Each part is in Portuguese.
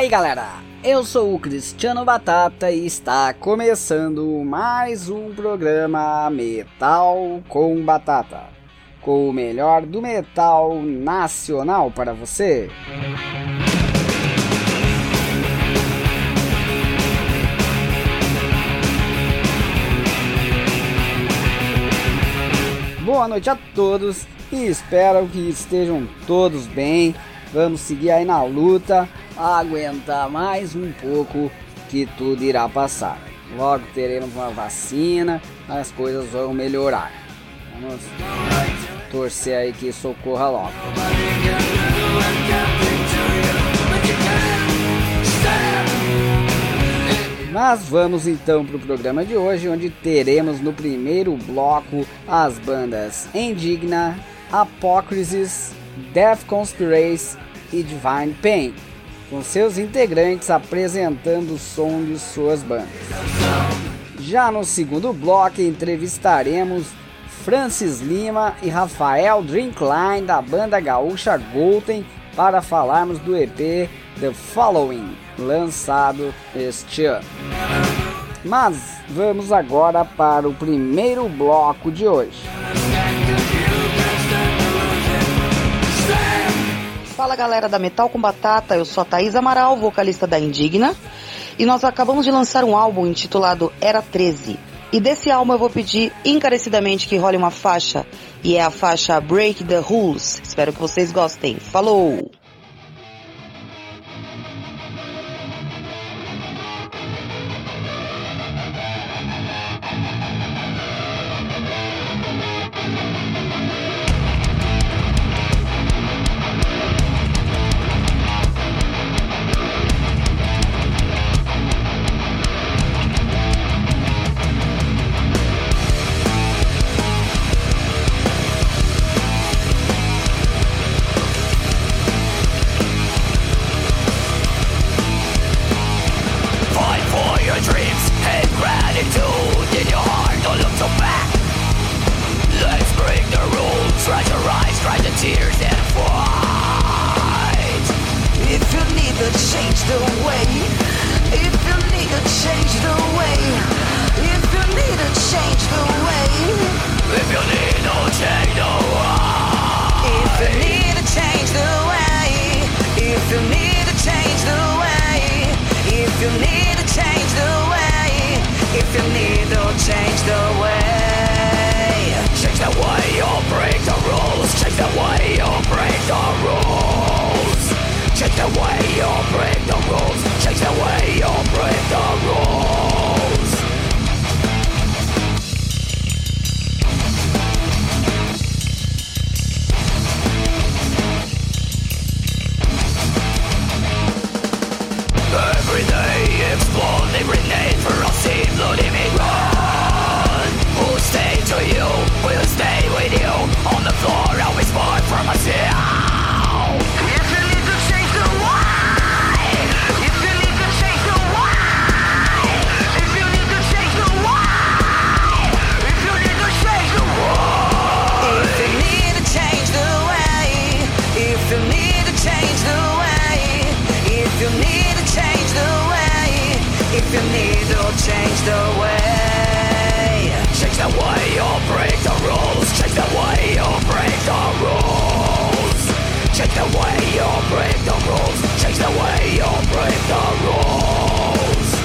aí galera, eu sou o Cristiano Batata e está começando mais um programa Metal com Batata, com o melhor do metal nacional para você. Boa noite a todos e espero que estejam todos bem. Vamos seguir aí na luta, aguentar mais um pouco que tudo irá passar. Logo teremos uma vacina, as coisas vão melhorar. Vamos torcer aí que socorra logo. Mas vamos então para o programa de hoje, onde teremos no primeiro bloco as bandas Indigna, Apocrysis, Death Conspiracy e Divine Pain, com seus integrantes apresentando o som de suas bandas. Já no segundo bloco entrevistaremos Francis Lima e Rafael Drinkline da banda gaúcha Golden para falarmos do EP The Following, lançado este ano. Mas vamos agora para o primeiro bloco de hoje. Fala galera da Metal com Batata, eu sou a Thaís Amaral, vocalista da Indigna, e nós acabamos de lançar um álbum intitulado Era 13. E desse álbum eu vou pedir encarecidamente que role uma faixa, e é a faixa Break the Rules. Espero que vocês gostem. Falou! tears and fight. If you need to change the way, if you need to change the way, if you need to change the way, if you need to change the way, if you need to change the way, if you need to change the way, if you need to change the way, if you need to change the way the way you break the rules. Change the way you break the rules. Change the way you break the rules. Change the way you break the rules. Every day explodes every name for a bloody mirror you need to change the way. Change the way you break the rules. Change the way you break the rules. Change the way you break the rules. Change the way you break the rules.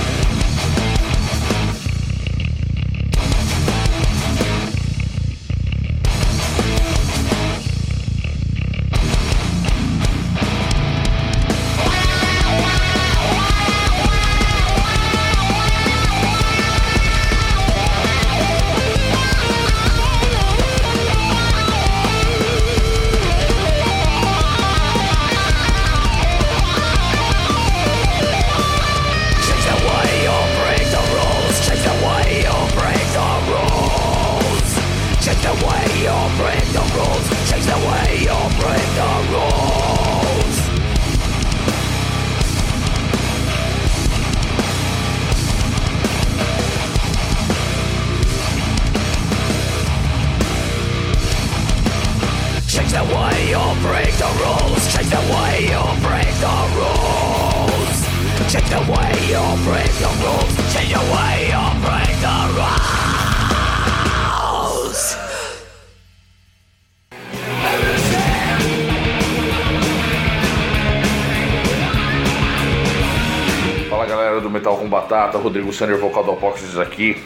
Batata, Rodrigo Sander, vocal do Apócrifos aqui,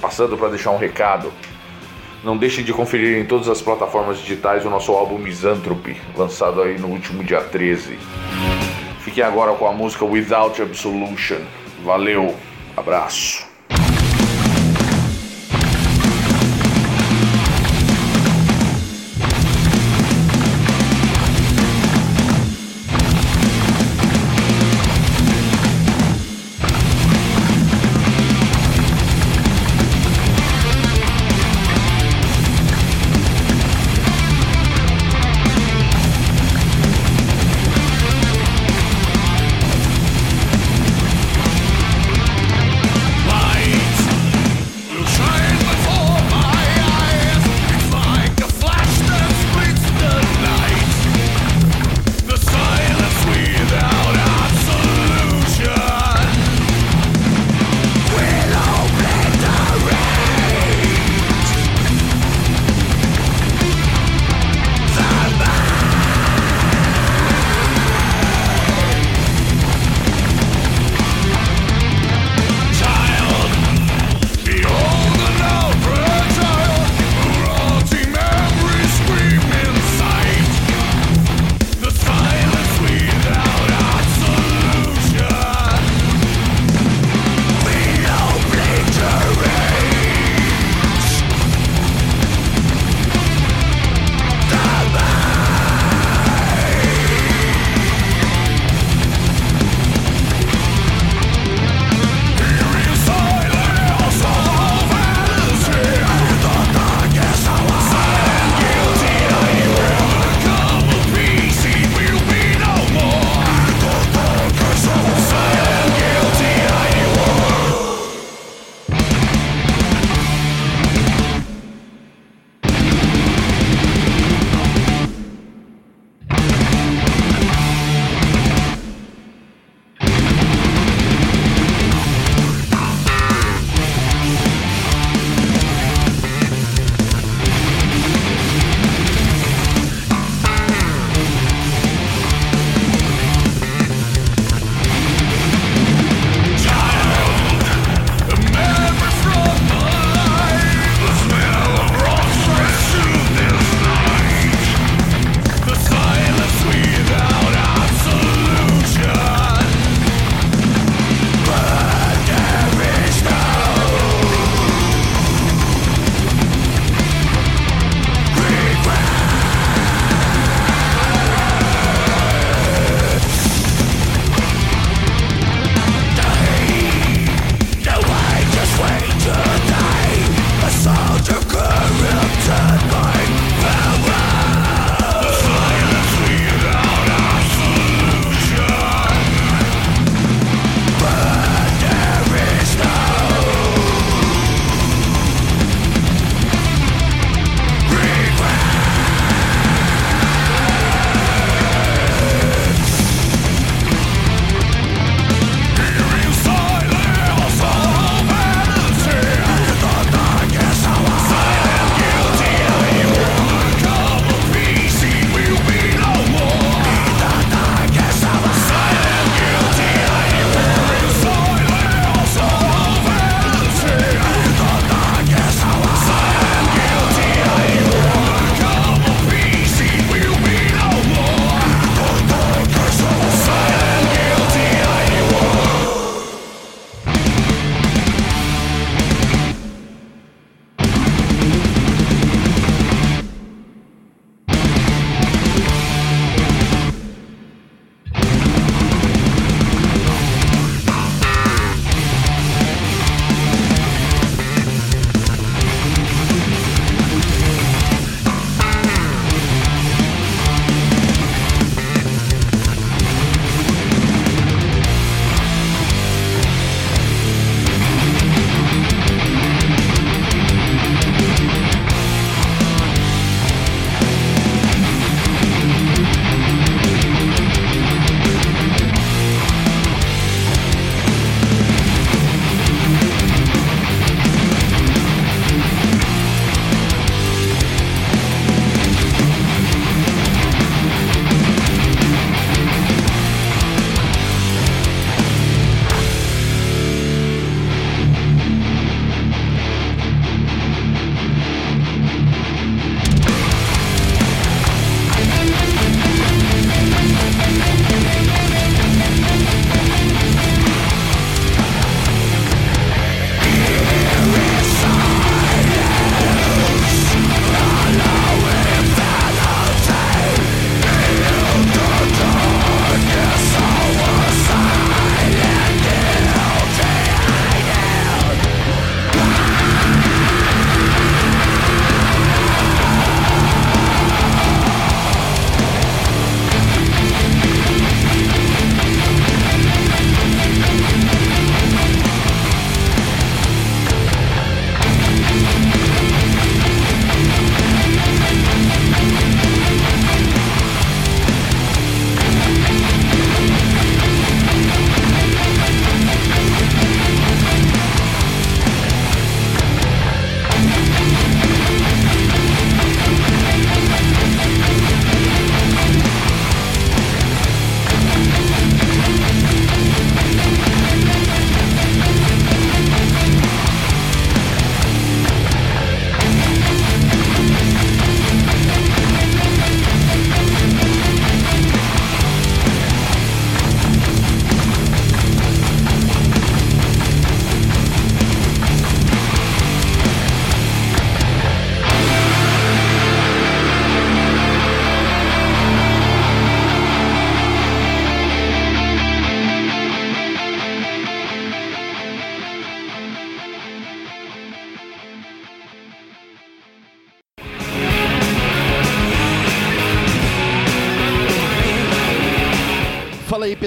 passando para deixar um recado. Não deixem de conferir em todas as plataformas digitais o nosso álbum Misanthropy, lançado aí no último dia 13. Fiquem agora com a música Without Absolution. Valeu, abraço.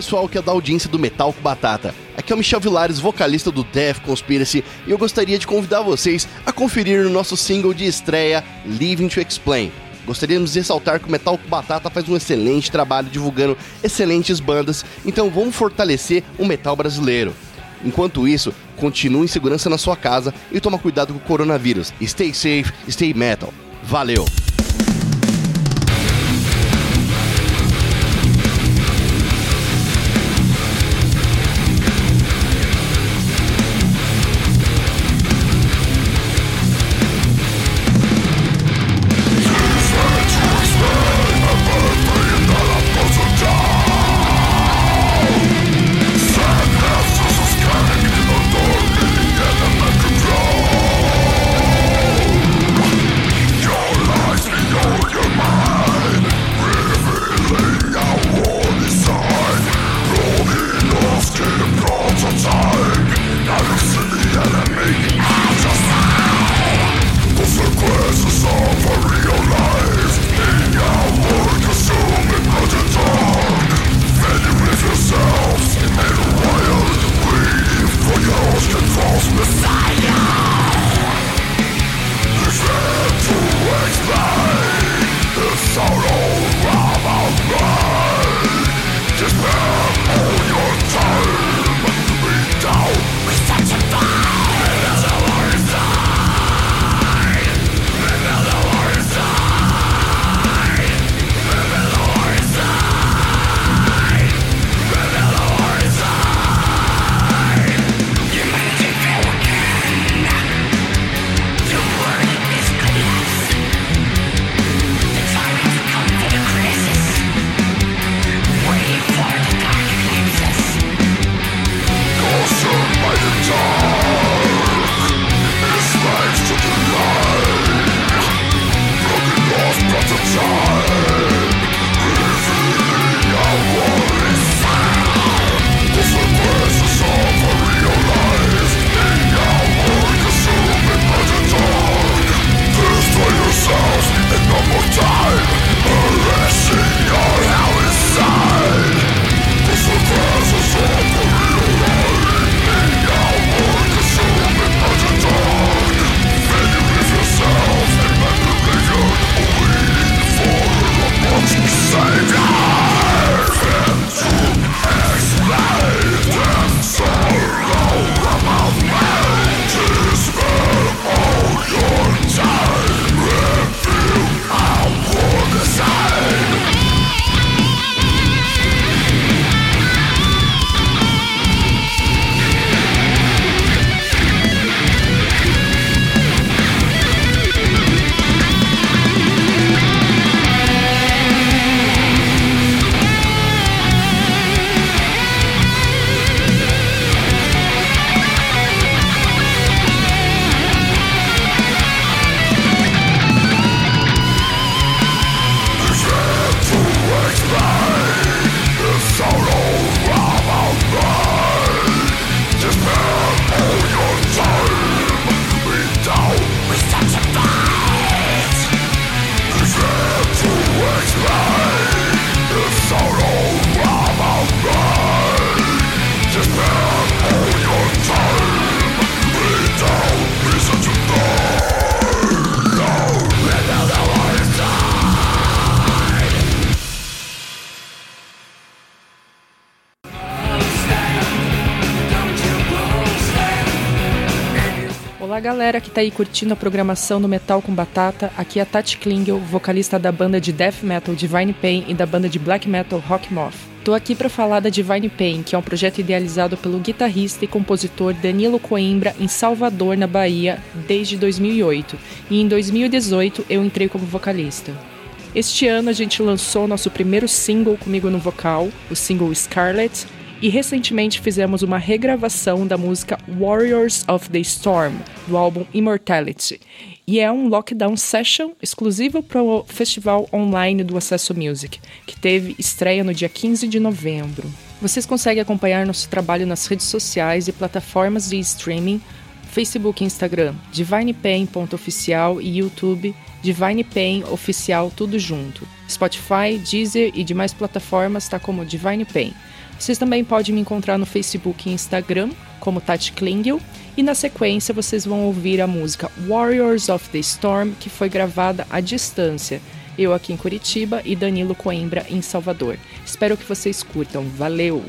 Pessoal que é da audiência do Metal com Batata. Aqui é o Michel Vilares, vocalista do Death Conspiracy, e eu gostaria de convidar vocês a conferir o nosso single de estreia, Living to Explain. Gostaríamos de ressaltar que o Metal com Batata faz um excelente trabalho divulgando excelentes bandas, então vamos fortalecer o metal brasileiro. Enquanto isso, continue em segurança na sua casa e toma cuidado com o coronavírus. Stay safe, stay metal. Valeu! Galera que tá aí curtindo a programação do Metal com Batata, aqui é a Tati Klingel, vocalista da banda de death metal Divine Pain e da banda de black metal Rock Moth. Tô aqui para falar da Divine Pain, que é um projeto idealizado pelo guitarrista e compositor Danilo Coimbra em Salvador, na Bahia, desde 2008, e em 2018 eu entrei como vocalista. Este ano a gente lançou nosso primeiro single comigo no vocal, o single Scarlet, e recentemente fizemos uma regravação da música Warriors of the Storm, do álbum Immortality. E é um lockdown session exclusivo para o festival online do Acesso Music, que teve estreia no dia 15 de novembro. Vocês conseguem acompanhar nosso trabalho nas redes sociais e plataformas de streaming, Facebook e Instagram, divinepain.oficial e YouTube, Divine Pain Oficial tudo junto. Spotify, Deezer e demais plataformas está como Divine Pain. Vocês também podem me encontrar no Facebook e Instagram como Tati Klingel e na sequência vocês vão ouvir a música Warriors of the Storm que foi gravada à distância. Eu aqui em Curitiba e Danilo Coimbra em Salvador. Espero que vocês curtam. Valeu!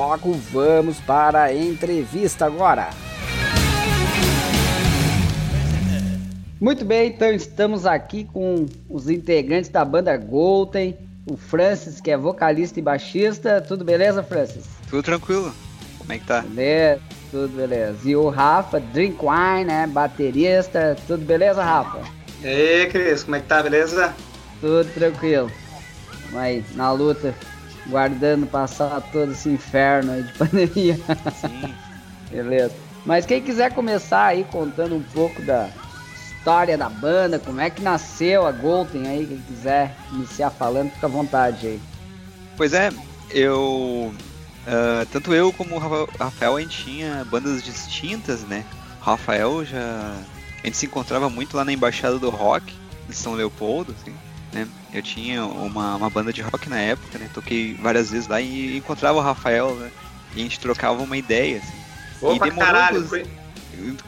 Bloco, vamos para a entrevista agora. Muito bem, então estamos aqui com os integrantes da banda Golden, o Francis, que é vocalista e baixista. Tudo beleza, Francis? Tudo tranquilo. Como é que tá? Beleza, tudo beleza. E o Rafa, Drink Wine, né, baterista. Tudo beleza, Rafa? E aí, Cris, como é que tá, beleza? Tudo tranquilo. Mas na luta guardando passar todo esse inferno aí de pandemia. Sim. Beleza. Mas quem quiser começar aí contando um pouco da história da banda, como é que nasceu a Golden aí, quem quiser iniciar falando, fica à vontade aí. Pois é, eu Uh, tanto eu como o Rafael, a gente tinha bandas distintas, né? O Rafael já. A gente se encontrava muito lá na Embaixada do Rock, em São Leopoldo, assim, né? Eu tinha uma, uma banda de rock na época, né? Toquei várias vezes lá e encontrava o Rafael, né? E a gente trocava uma ideia, assim. Opa, e demorou, caralho, inclusive,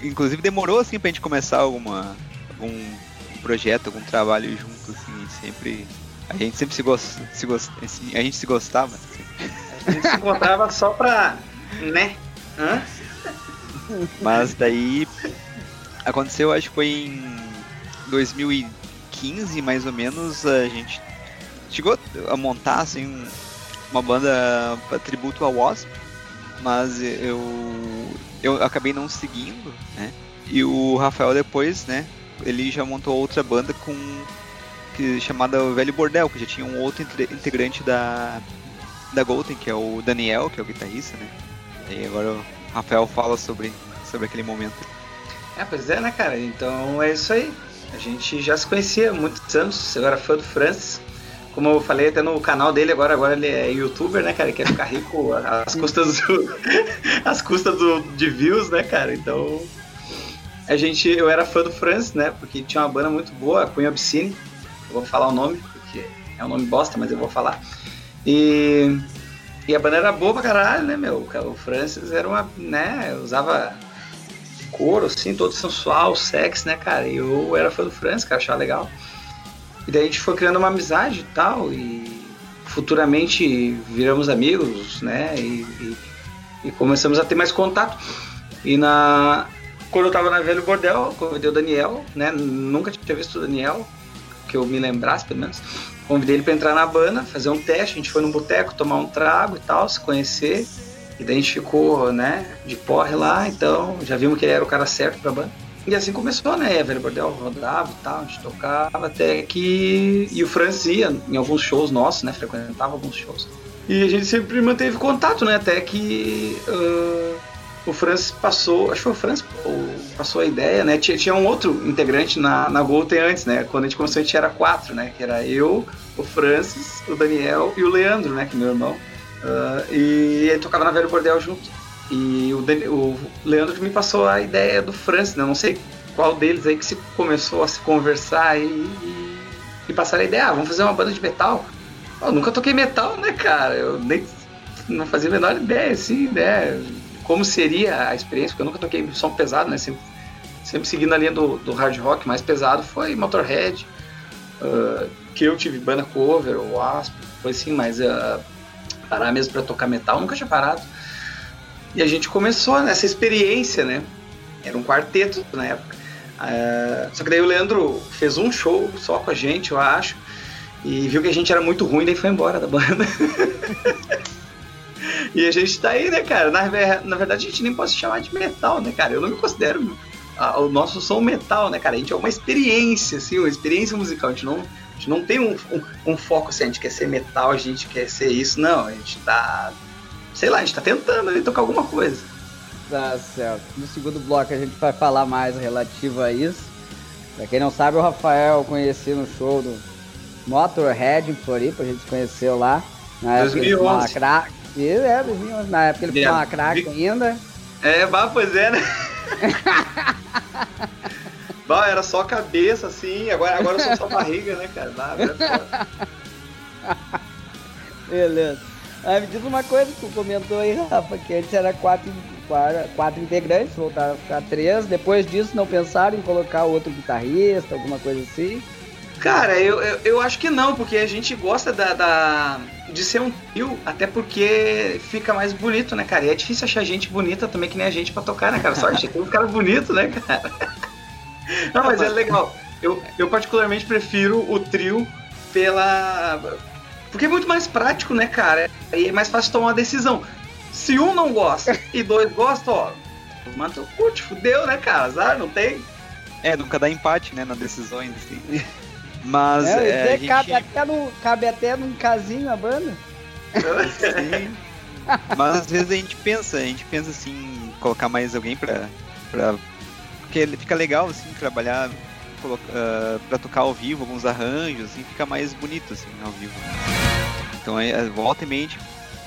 inclusive demorou, assim, pra gente começar alguma, algum projeto, algum trabalho junto, assim, sempre... A gente sempre se, gost, se gost, assim, a gente se gostava, assim. A gente se encontrava só pra. né? Hã? Mas daí aconteceu, acho que foi em 2015, mais ou menos, a gente chegou a montar assim uma banda para tributo ao Wasp, mas eu eu acabei não seguindo, né? E o Rafael depois, né? Ele já montou outra banda com que chamada Velho Bordel, que já tinha um outro integrante da da Golden, que é o Daniel, que é o guitarrista, né? E agora o Rafael fala sobre, sobre aquele momento. É, pois é, né, cara? Então é isso aí. A gente já se conhecia há muitos anos, agora fã do Francis. Como eu falei até no canal dele, agora, agora ele é youtuber, né, cara? Ele quer ficar rico às custas, do, às custas do, de views, né, cara? Então. A gente, eu era fã do Francis, né? Porque tinha uma banda muito boa, a Queen Obscene. Eu vou falar o nome, porque é um nome bosta, mas eu vou falar. E, e a banda era boa pra caralho, né, meu? O Francis era uma, né, usava couro, assim, todo sensual, sexy, né, cara? E eu era fã do Francis, cara, achava legal. E daí a gente foi criando uma amizade e tal, e futuramente viramos amigos, né? E, e, e começamos a ter mais contato. E na, quando eu tava na Velho Bordel, convidei o Daniel, né? Nunca tinha visto o Daniel, que eu me lembrasse, pelo menos. Convidei ele para entrar na banda, fazer um teste. A gente foi num boteco tomar um trago e tal, se conhecer. E daí a gente ficou, né, de porre lá. Então já vimos que ele era o cara certo pra banda. E assim começou, né? Velho Bordel rodava e tal, a gente tocava até que. E o Francis ia em alguns shows nossos, né? Frequentava alguns shows. E a gente sempre manteve contato, né? Até que. Uh o Francis passou, acho que foi o Francis passou a ideia, né? Tinha, tinha um outro integrante na, na Golden antes, né? Quando a gente começou a gente era quatro, né? Que era eu, o Francis, o Daniel e o Leandro, né? Que é meu irmão. Uh, e ele tocava na Velho Bordel junto. E o, o Leandro me passou a ideia do Francis, né? Eu não sei qual deles aí que se começou a se conversar e, e, e passar a ideia, ah, vamos fazer uma banda de metal. Eu nunca toquei metal, né, cara? Eu nem não fazia a menor ideia, assim, né? como seria a experiência, porque eu nunca toquei som pesado, né? Sempre, sempre seguindo a linha do, do hard rock mais pesado, foi Motorhead, uh, que eu tive banda cover, o Asp, foi assim, mas uh, parar mesmo para tocar metal, nunca tinha parado. E a gente começou nessa experiência, né? Era um quarteto na época. Uh, só que daí o Leandro fez um show só com a gente, eu acho, e viu que a gente era muito ruim, daí foi embora da banda. E a gente tá aí, né, cara? Na, na verdade, a gente nem pode se chamar de metal, né, cara? Eu não me considero a, o nosso som metal, né, cara? A gente é uma experiência, assim, uma experiência musical. A gente não, gente não tem um, um, um foco assim, a gente quer ser metal, a gente quer ser isso, não. A gente tá. Sei lá, a gente tá tentando tocar alguma coisa. Tá certo. No segundo bloco a gente vai falar mais relativo a isso. Pra quem não sabe, o Rafael eu conheci no show do Motorhead em Floripa, a gente se conheceu lá. Na 2011. Época, e é, 2011, na época ele ficou uma craque ainda. É, bah, pois é, né? bah, era só cabeça, assim, agora, agora eu sou só barriga, né, cara? Bah, Beleza. Ah, me diz uma coisa que tu comentou aí, Rafa, que antes era quatro, quatro, quatro integrantes, voltaram a ficar três. Depois disso, não pensaram em colocar outro guitarrista, alguma coisa assim? Cara, eu, eu, eu, acho que não, porque a gente gosta da, da, de ser um trio, até porque fica mais bonito, né, cara? E é difícil achar gente bonita também que nem a gente pra tocar, né, cara? Só a gente tem um cara bonito, né, cara? Não, mas é legal. Eu, eu particularmente prefiro o trio pela. Porque é muito mais prático, né, cara? E é mais fácil tomar uma decisão. Se um não gosta e dois gostam, ó, manda o curte, fudeu, né, cara? Azar, não tem. É, nunca dá empate, né, nas decisões, assim. Mas é, é, gente... cabe, até no, cabe até num casinho a banda. Sim. Mas às vezes a gente pensa, a gente pensa assim, colocar mais alguém pra. pra porque fica legal assim, trabalhar uh, pra tocar ao vivo, alguns arranjos, assim, fica mais bonito assim ao vivo. Então é, volta e mente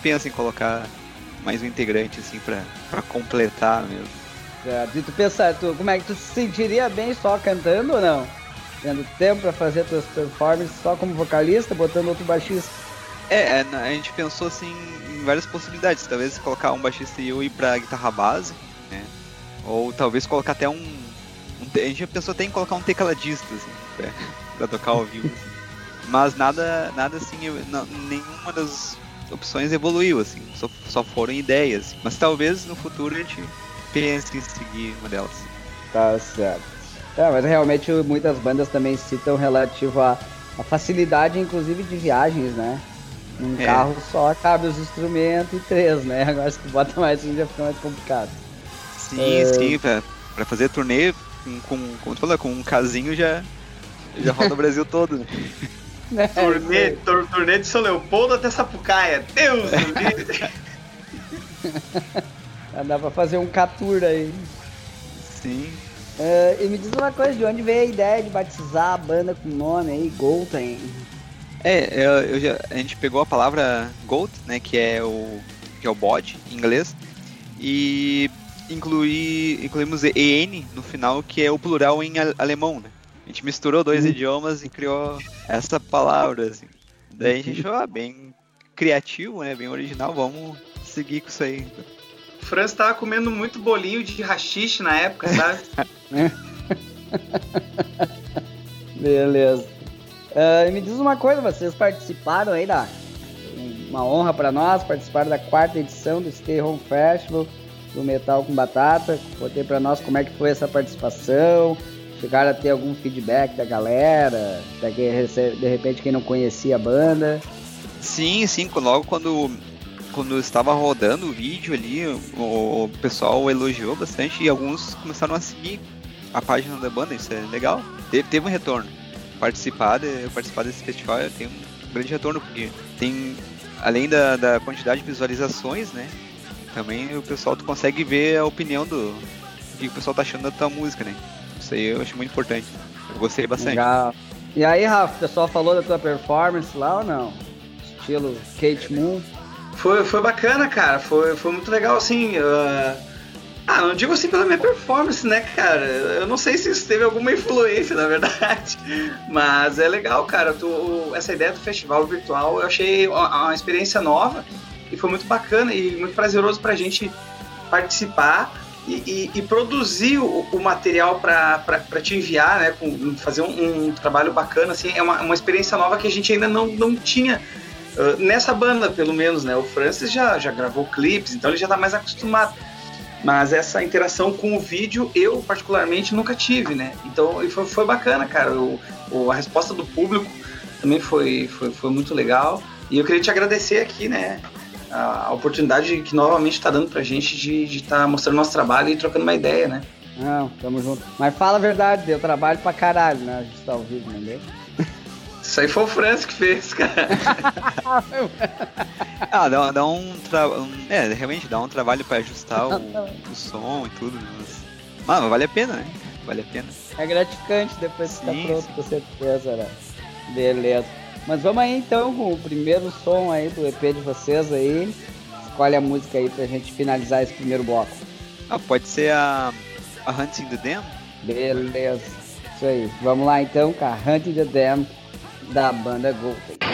pensa em colocar mais um integrante, assim, pra, pra completar mesmo. Certo. E tu pensa, tu, como é que tu se sentiria bem só cantando ou não? Tendo tempo pra fazer tuas performances só como vocalista, botando outro baixista? É, é, a gente pensou assim em várias possibilidades. Talvez colocar um baixista e eu ir pra guitarra base, né? Ou talvez colocar até um. um a gente pensou até em colocar um tecladista, assim, pra, pra tocar ao vivo. Assim. Mas nada, nada assim, não, nenhuma das opções evoluiu, assim, só, só foram ideias. Mas talvez no futuro a gente pense em seguir uma delas. Tá certo. É, mas realmente muitas bandas também citam relativo à, à facilidade, inclusive, de viagens, né? Um é. carro só cabe os instrumentos e três, né? Agora se tu bota mais um já fica mais complicado. Sim, é... sim, pra, pra fazer turnê com, com, como tu falou, com um casinho já, já roda o Brasil todo, né? É, turnê, tur, turnê de São Leopoldo até Sapucaia. Deus Já dá pra fazer um catur aí. Sim. Uh, e me diz uma coisa, de onde veio a ideia de batizar a banda com nome aí, Golden? É, eu, eu já, a gente pegou a palavra goat, né, que é o que é o bode em inglês, e incluí, incluímos en no final, que é o plural em alemão, né? A gente misturou dois uhum. idiomas e criou essa palavra, assim. Daí a gente achou ah, bem criativo, né? Bem original, vamos seguir com isso aí. O Franz tava comendo muito bolinho de rachixe na época, sabe? Beleza. Uh, me diz uma coisa, vocês participaram aí da. Uma honra para nós, participaram da quarta edição do Stay Home Festival do Metal com Batata. Contei para nós como é que foi essa participação. Chegaram a ter algum feedback da galera, da de repente quem não conhecia a banda. Sim, sim, logo quando quando estava rodando o vídeo ali, o, o, pessoal elogiou bastante e alguns começaram a seguir a página da banda, isso é legal. Teve, teve um retorno participar, de, participar desse festival tem um grande retorno, porque tem, além da, da quantidade de visualizações, né? Também o pessoal tu consegue ver a opinião do que o pessoal tá achando da tua música, né? Isso aí eu acho muito importante. Eu gostei bastante. Legal. E aí, Rafa, o pessoal falou da tua performance lá ou não? Estilo Kate Moon? Foi, foi bacana, cara. Foi, foi muito legal, assim. Uh ah, não digo assim pela minha performance, né, cara? Eu não sei se isso teve alguma influência, na verdade. Mas é legal, cara. Tu, essa ideia do festival virtual eu achei uma, uma experiência nova e foi muito bacana e muito prazeroso pra gente participar e, e, e produzir o, o material para te enviar, né? Com, fazer um, um, trabalho bacana, assim. É uma, uma experiência nova que a gente ainda não, não tinha. Uh, nessa banda, pelo menos, né? O Francis já, já gravou clipes, então ele já tá mais acostumado. Mas essa interação com o vídeo, eu particularmente nunca tive, né? Então foi, foi bacana, cara. O, o, a resposta do público também foi, foi, foi muito legal. E eu queria te agradecer aqui, né? A, oportunidade que novamente está dando pra gente de estar tá mostrando nosso trabalho e trocando uma ideia, né? Não, tamo junto. Mas fala a verdade, deu trabalho pra caralho, né? A gente tá vivo, entendeu? Isso aí foi o Franz que fez, cara. ah, dá, dá um, tra... É, realmente dá um trabalho pra ajustar o, o som e tudo. Mas... mas vale a pena, né? Vale a pena. É gratificante depois que tá pronto, sim. com certeza, né? Beleza. Mas vamos aí então com o primeiro som aí do EP de vocês aí. Escolhe a música aí pra gente finalizar esse primeiro bloco. Ah, pode ser a, a Hunting the Dam? Beleza. Isso aí. Vamos lá então com a Hunting the Dam da banda Golden.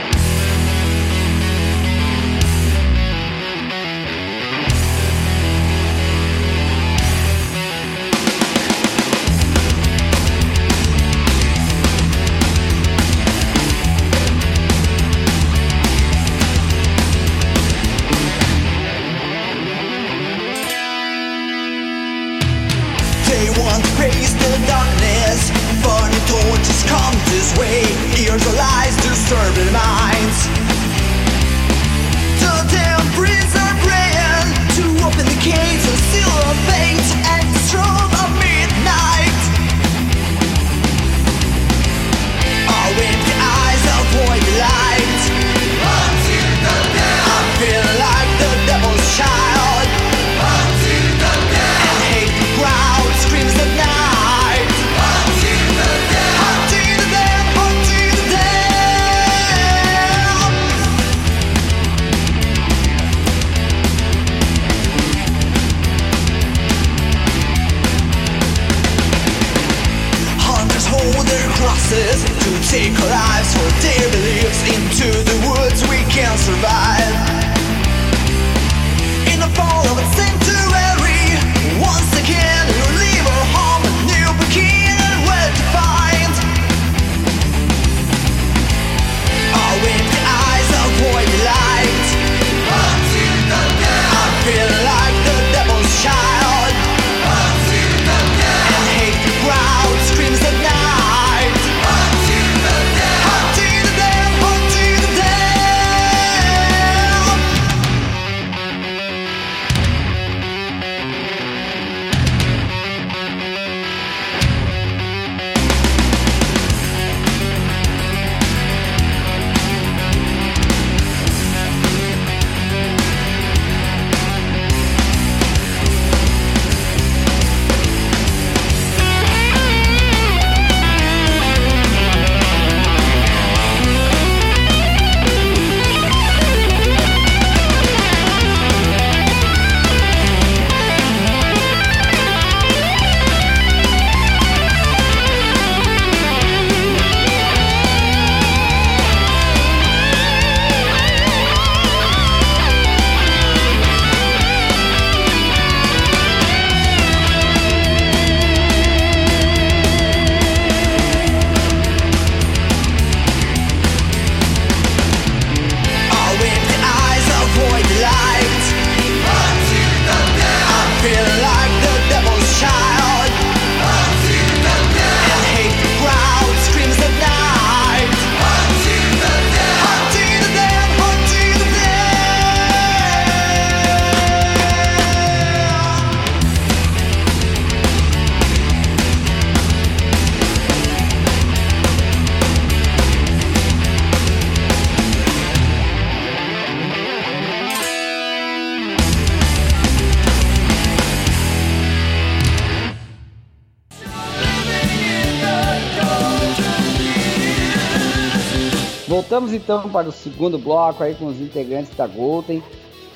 Voltamos então para o segundo bloco aí com os integrantes da Golden.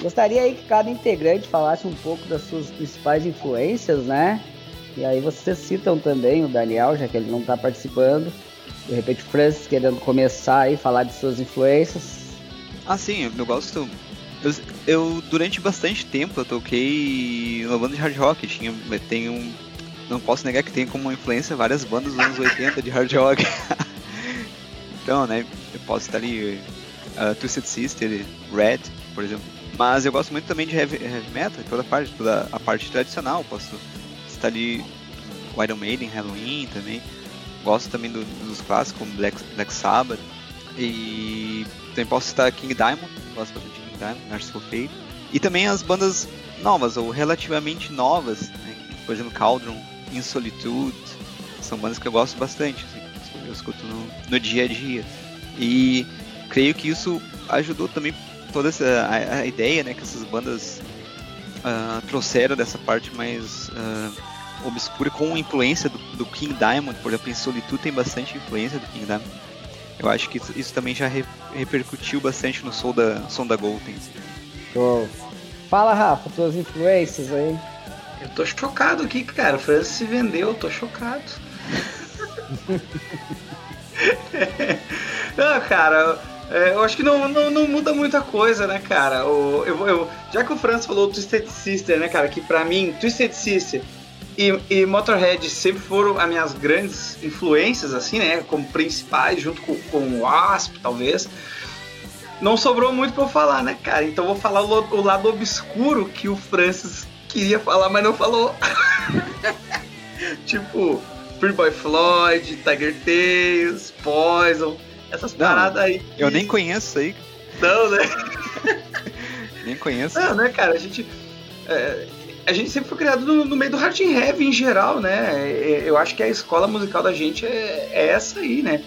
Gostaria aí que cada integrante falasse um pouco das suas principais influências, né? E aí vocês citam também o Daniel, já que ele não está participando. De repente o Francis querendo começar aí, falar de suas influências. Ah, sim, eu gosto. Eu, eu, durante bastante tempo eu toquei numa banda de hard rock. Tinha, tenho, não posso negar que tem como influência várias bandas dos anos 80 de hard rock. então, né, eu posso estar ali uh, Twisted Sister, Red, por exemplo. Mas eu gosto muito também de heavy, heavy metal, toda a parte, toda a parte tradicional. Posso estar ali Iron Maiden, Halloween também. Gosto também do- dos clássicos como Black, Black Sabbath. E também posso citar King Diamond, gosto bastante de King Diamond, Merciful Fate. E também as bandas novas, ou relativamente novas, né? por exemplo, Cauldron, In Solitude, são bandas que eu gosto bastante, assim, eu escuto no, no dia a dia. E creio que isso ajudou também toda essa a, a ideia né, que essas bandas ah, trouxeram dessa parte mais ah, obscura com influência do, do King Diamond, por exemplo, em Solitude tem bastante influência do King Diamond. Eu acho que isso, isso também já re- repercutiu bastante no som da, som da Golden. Show. Fala, Rafa, suas influências aí. Eu tô chocado aqui, cara. O Francis se vendeu, eu tô chocado. não, cara, é, eu acho que não, não, não muda muita coisa, né, cara? O, eu, eu, já que o Francis falou Twisted Sister, né, cara, que pra mim, Twisted Sister e, e Motorhead sempre foram as minhas grandes influências, assim, né, como principais, junto com, com o Wasp, talvez. Não sobrou muito pra eu falar, né, cara? Então vou falar o, o lado obscuro que o Francis queria falar, mas não falou. tipo, Free Boy Floyd, Tiger Tales, Poison, essas Não, paradas aí. Eu que- nem conheço isso aí, Não, né? nem conheço. Não, né, cara? A gente. é, a gente sempre foi criado no, no meio do hard and heavy em geral, né? É, Eu acho que a escola musical da gente é, é essa aí, né?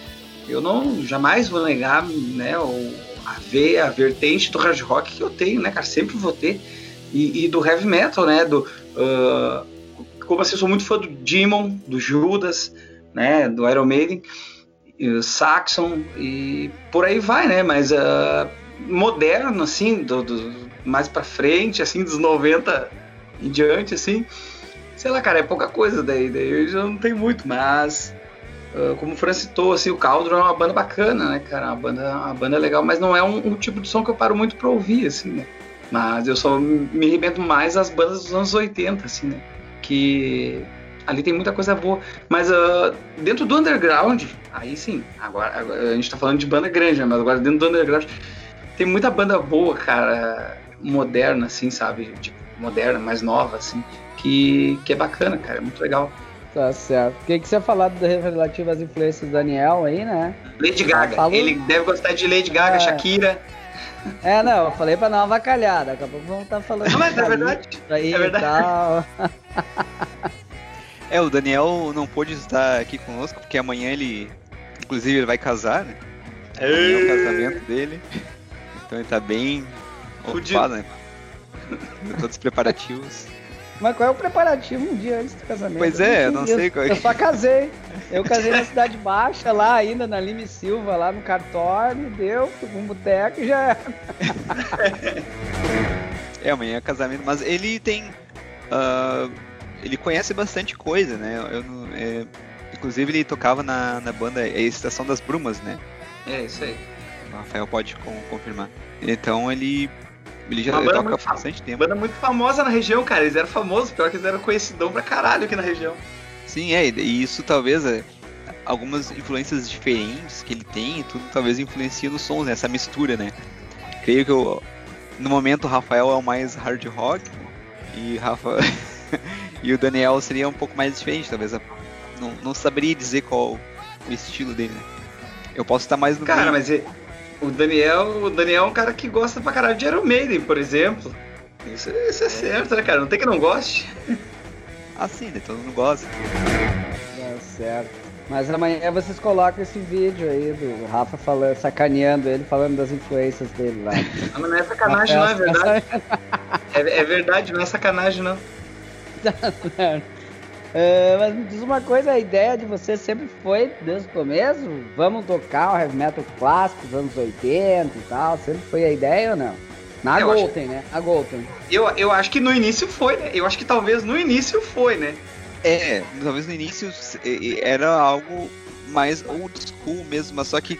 Eu não jamais vou negar, né, o, a ver a vertente do hard rock que eu tenho, né, cara? Sempre vou ter. E, e do heavy metal, né? Do, ah, como assim, eu sou muito fã do Demon, do Judas, né? Do Iron Maiden, Saxon e por aí vai, né? Mas ah, moderno, assim, do, do- mais pra frente, assim, dos 90 em diante, assim. Sei lá, cara, é pouca coisa daí, daí eu já não tenho muito, mas ah, como o Fran citou, assim, o Caldron é uma banda bacana, né, cara? Uma banda, uma banda legal, mas não é um, um tipo de som que eu paro muito pra ouvir, assim, né? Mas eu só me remendo mais às bandas dos anos 80, assim, né? Que ali tem muita coisa boa. Mas ah, dentro do underground, aí sim, agora, agora a gente tá falando de banda grande, né? Mas agora dentro do underground tem muita banda boa, cara, moderna, assim, sabe? Tipo, moderna, mais nova, assim, que, que é bacana, cara, é muito legal. Tá certo. O que, que você do relativo às influências do Daniel aí, né? Lady Gaga, falou- ele deve gostar de Lady Gaga, É. Shakira. É, não, eu falei pra dar uma avacalhada. Daqui a pouco vamos estar falando. Não, mas é de verdade. Aí É verdade. E tal. É, o Daniel não pôde estar aqui conosco, porque amanhã ele. Inclusive ele vai casar, né? Amanhã é o casamento dele. Então ele tá bem Fudido. ocupado, né? Todos os preparativos. Mas qual é o preparativo um dia antes do casamento? Pois é, eu não sei qual é Eu só casei. Eu casei na Cidade Baixa, lá ainda, na Lime Silva, lá no cartório, deu, fui um boteco e já era. É, amanhã é casamento, mas ele tem. ah, ele conhece bastante coisa, né? Eu é, inclusive ele tocava na, na banda é Estação das Brumas, né? É, isso aí. O Rafael pode con- confirmar. Então ele. Ele já ele toca bastante tempo. Banda muito famosa na região, cara. Eles eram famosos, pior que eles eram conhecidão pra caralho aqui na região. Sim, é, e isso talvez é, algumas influências diferentes que ele tem tudo talvez influencia nos sons, né? Essa mistura, né? Creio que o- no momento o Rafael é o mais hard rock e, Rafa, e o Daniel seria um pouco mais diferente, talvez. Não, não saberia dizer qual o estilo dele, né? Eu posso estar mais no Cara, meio. mas e- o Daniel, o Daniel é um cara que gosta pra caralho de Iron Maiden, por exemplo. Isso, isso é certo, né, cara? Não tem que não goste. Ah, sim, né? Todo mundo gosta. Tá certo. Mas amanhã vocês colocam esse vídeo aí do Rafa falando, sacaneando ele, falando das influências dele lá. Ah, Mas não é sacanagem, não, é verdade. É, é verdade, não é sacanagem, não. É, mas me diz uma coisa, a ideia de você sempre foi, desde o começo, vamos tocar o heavy metal clássico dos anos 80 e tal, sempre foi a ideia ou não? Na Eu acho- Golden, né? A Golden. Eu, eu acho que no início foi, né? Eu acho que talvez no início foi, né? É, talvez no início e- era algo mais old school mesmo, mas só que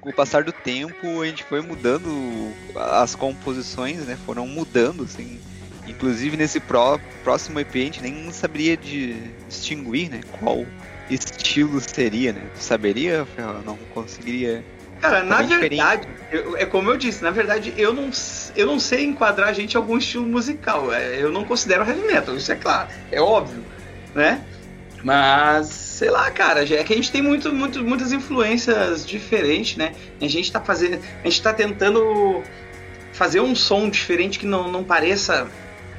com o passar do tempo a gente foi mudando as composições, né? Foram mudando, assim. Inclusive nesse pró- próximo EP a gente nem saberia de distinguir, né? Qual estilo seria, né? Tu saberia, Ferro? Não conseguiria. Cara, na diferente. verdade, eu- é como eu disse, na verdade, eu não, eu não sei enquadrar a gente em algum estilo musical. É, Eu não considero heavy metal, isso é claro, é óbvio, né? Mas, sei lá, cara, é que a gente tem muito, muito, muitas influências diferentes, né? A gente tá fazendo. A gente tá tentando fazer um som diferente que não, não pareça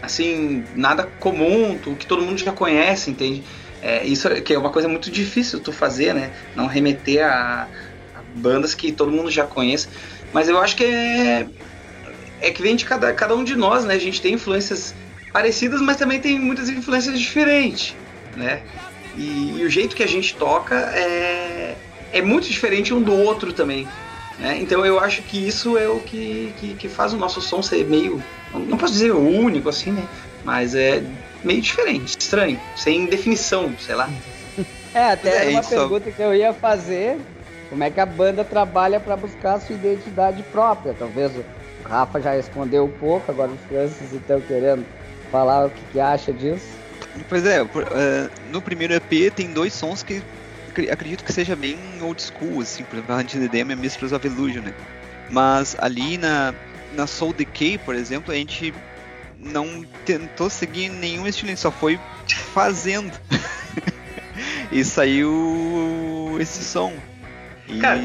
assim, nada comum, tu- que todo mundo já conhece, entende? É, isso é- que é uma coisa muito difícil tu fazer, né? Não remeter a, a bandas que todo mundo já conhece. Mas eu acho que é, é que vem de cada, cada um de nós, né? A gente tem influências parecidas, mas também tem muitas influências diferentes, né? E, e o jeito que a gente toca é, é muito diferente um do outro também. Né? Então eu acho que isso é o que, que, que faz o nosso som ser meio. Não posso dizer único assim, né? Mas é meio diferente, estranho, sem definição, sei lá. É, até É, uma isso. pergunta que eu ia fazer. Como é que a banda trabalha para buscar a sua identidade própria? Talvez o Rafa já respondeu um pouco, agora os Francis estão querendo falar o que, que acha disso. Pois é, eh, no primeiro EP tem dois sons que acre- acredito que seja bem old school, assim, por exemplo, a Hunt the Dam e Mistress of Illusion, né? Mas ali na, na Soul Decay, por exemplo, a gente não tentou seguir nenhum estilo, a gente só foi fazendo. e saiu esse som. E, Cara.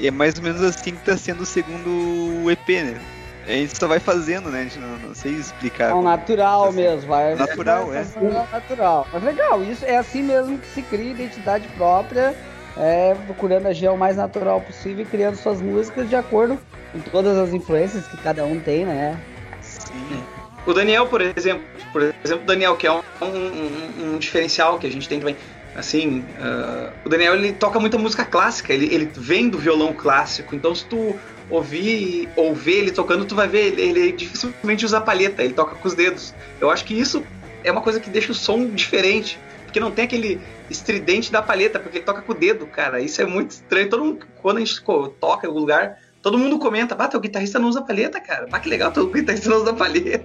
é mais ou menos assim que tá sendo o segundo EP, né? A gente só vai fazendo, né? A gente não, não sei explicar. É um natural assim, mesmo, vai. natural, é. fazendo natural. Mas legal, isso é assim mesmo que se cria identidade própria, é, procurando agir o mais natural possível e criando suas músicas de acordo com todas as influências que cada um tem, né? Sim. O Daniel, por exemplo, por exemplo, Daniel, que é um, um- um- diferencial que a gente tem também. Assim, ah, o Daniel ele toca muita música clássica, ele, ele vem do violão clássico, então se tu ouvir ou ver ele tocando, tu vai ver, ele, ele dificilmente usa palheta, ele toca com os dedos. Eu acho que isso é uma coisa que deixa o som diferente, não tem aquele estridente da palheta, porque ele toca com o dedo, cara. Isso é muito estranho. Todo mundo, quando a gente toca em algum lugar, todo mundo comenta, bah, teu guitarrista não usa palheta, cara. Bah, que legal, teu guitarrista não usa palheta.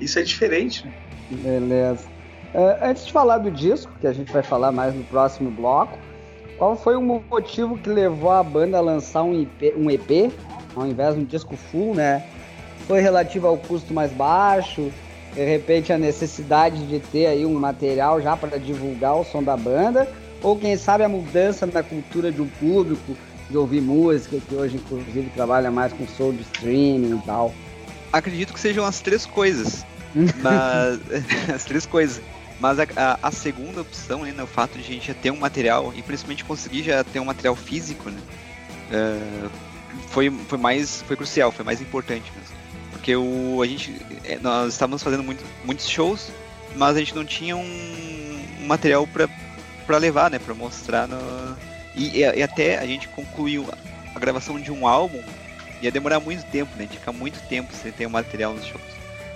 Isso é diferente, né? Beleza. É, antes de falar do disco, que a gente vai falar mais no próximo bloco, qual foi o motivo que levou a banda a lançar um EP, um EP ao invés de um disco full, né? Foi relativo ao custo mais baixo, de repente a necessidade de ter aí um material já para divulgar o som da banda, ou quem sabe a mudança na cultura de um público de ouvir música, que hoje inclusive trabalha mais com som de streaming e tal. Acredito que sejam as três coisas. Mas. as três coisas. Mas a, a- a segunda opção, né, no fato de a gente já ter um material, e principalmente conseguir já ter um material físico, né? eh, foi, foi mais. Foi crucial, foi mais importante mesmo. Porque o, a gente. eh, Nós estávamos fazendo muito, muitos shows, mas a gente não tinha um, um material pra levar, né? Pra mostrar no. E, e- até a gente concluiu a gravação de um álbum ia demorar muito tempo, né? Tinha muito tempo sem ter o material nos shows.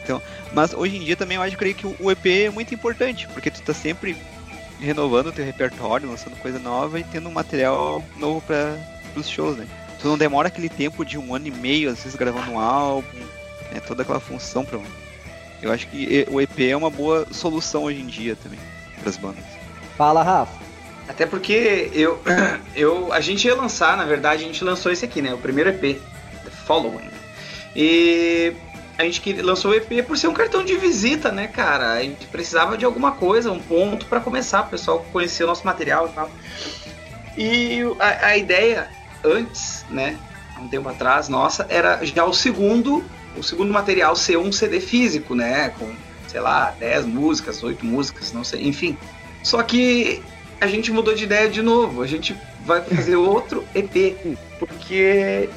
Então, mas hoje em dia também eu acho creio que o EP é muito importante, porque tu tá sempre renovando o teu repertório, lançando coisa nova e tendo um material novo para os shows, né? Tu não demora aquele tempo de um ano e meio, às vezes gravando um álbum, né? Toda aquela função para Eu acho que o EP é uma boa solução hoje em dia também para as bandas. Fala, Rafa. Até porque eu, eu, a gente ia lançar, na verdade, a gente lançou esse aqui, né? O primeiro EP, The Following. E a gente que- lançou o EP por ser um cartão de visita, né, cara? A gente precisava de alguma coisa, um ponto para começar, o pessoal conhecer o nosso material e tal. E a, a ideia antes, né, há um tempo atrás, nossa, era já o segundo, o segundo material ser um CD físico, né, com, sei lá, 10 músicas, 8 músicas, não sei, enfim. Só que a gente mudou de ideia de novo. A gente vai fazer outro EP. Porque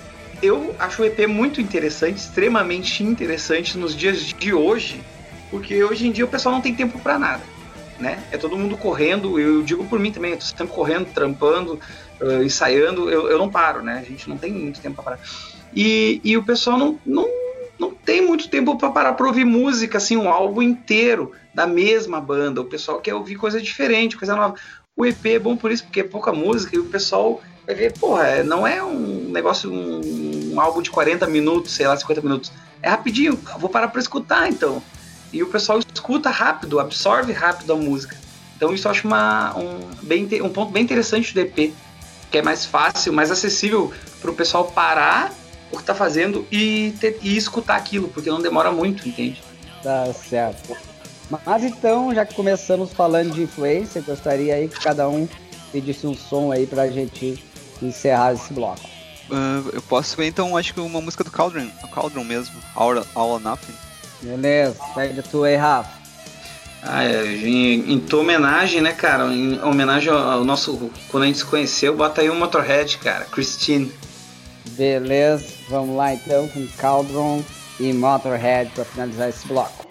eu acho o EP muito interessante, extremamente interessante nos dias de hoje. Porque hoje em dia o pessoal não tem tempo para nada. Né? É todo mundo correndo, eu digo por mim também, eu tô sempre correndo, trampando, eh, ensaiando, eu, eu não paro, né? A gente não tem muito tempo para parar. E, e o pessoal não, não tem muito tempo para parar para ouvir música, assim, um álbum inteiro da mesma banda. O pessoal quer ouvir coisa diferente, coisa nova. O EP é bom por isso, porque é pouca música e o pessoal vai ver, porra, é- não é um negócio, um, um álbum de 40 minutos, sei lá, 50 minutos. É rapidinho, vou parar para escutar então. E o pessoal escuta rápido, absorve rápido a música. Então isso eu acho uma, um, bem, um ponto bem interessante do EP, que é mais fácil, mais acessível para o pessoal parar o que tá fazendo e, ter- e escutar aquilo, porque não demora muito, entende? Tá certo. Mas então, já que começamos falando de influência, gostaria aí que cada um pedisse um som aí pra gente encerrar esse bloco. Ah, eu posso ver então, acho que uma música do Cauldron, o Cauldron mesmo, All, All or Nothing. Beleza, pede a tua aí, Rafa. Ah, é, em, em tua homenagem, né, cara? Em homenagem ao, ao nosso. Quando a gente se conheceu, bota aí o Motorhead, cara. Christine. Beleza, vamos lá então com Cauldron e Motorhead pra finalizar esse bloco.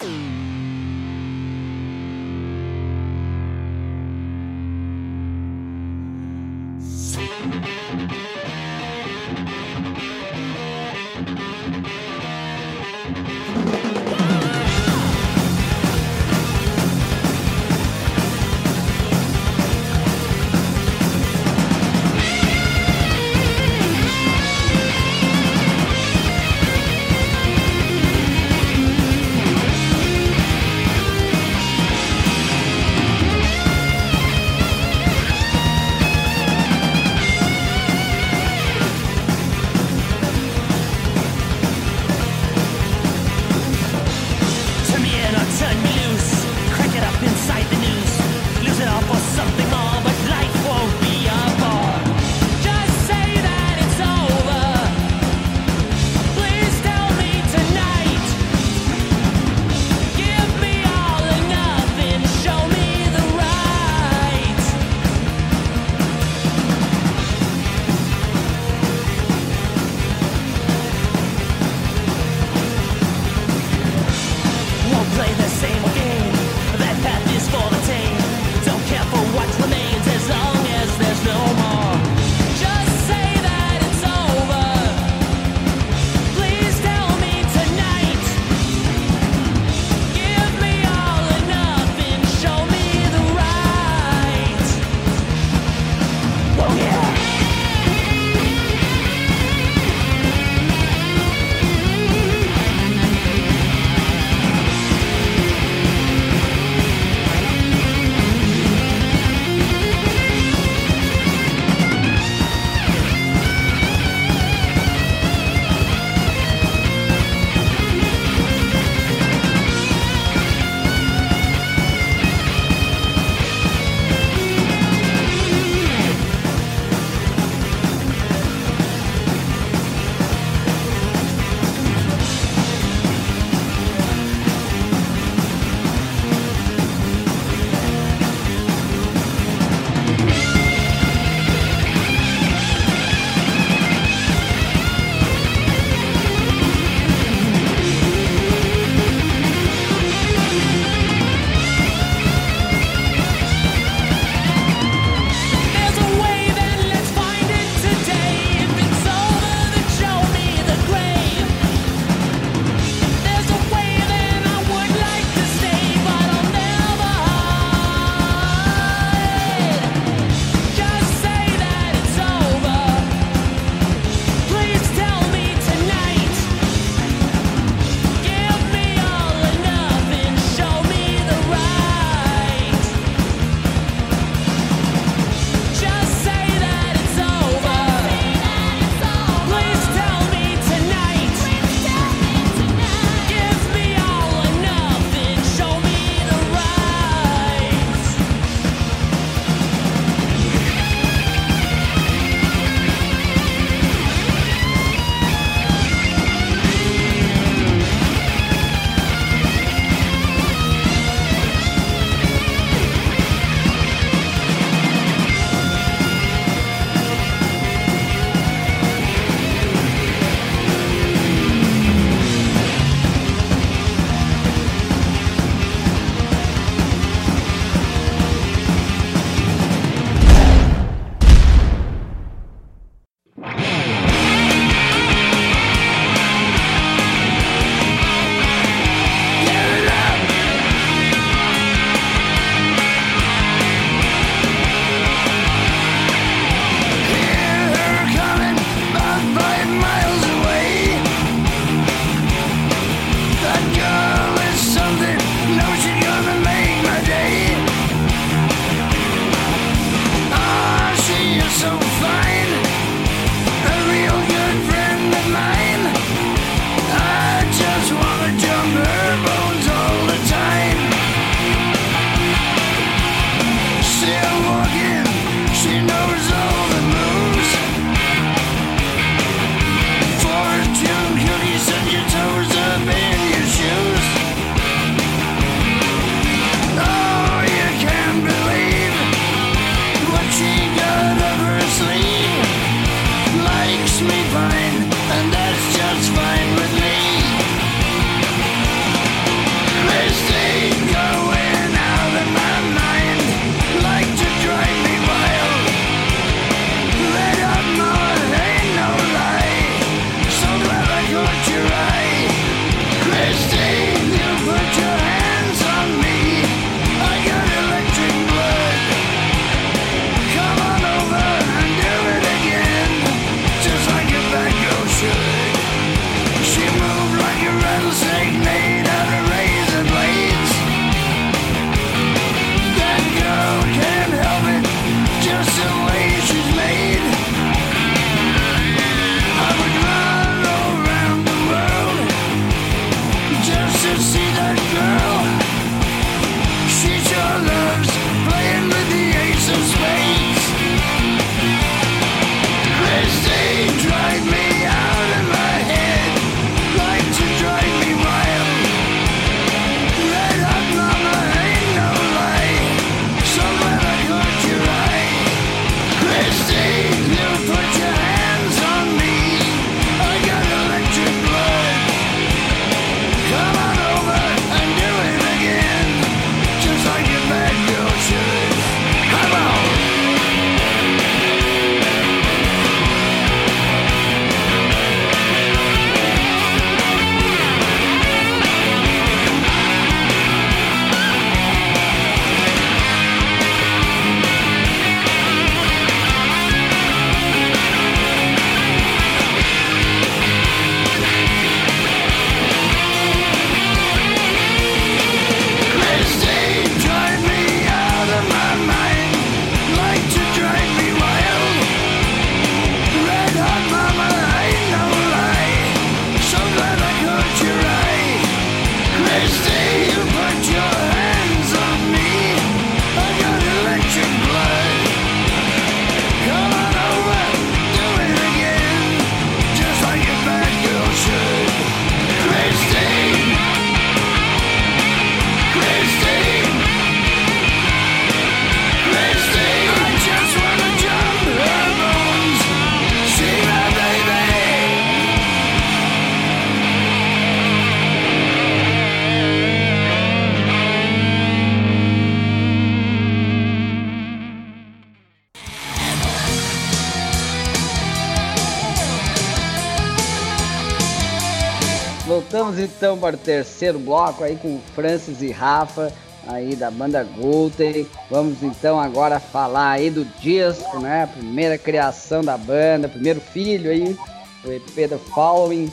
Então para o terceiro bloco aí com Francis e Rafa aí da banda Golden. Vamos então agora falar aí do disco, né? Primeira criação da banda, primeiro filho aí, o EP The Following.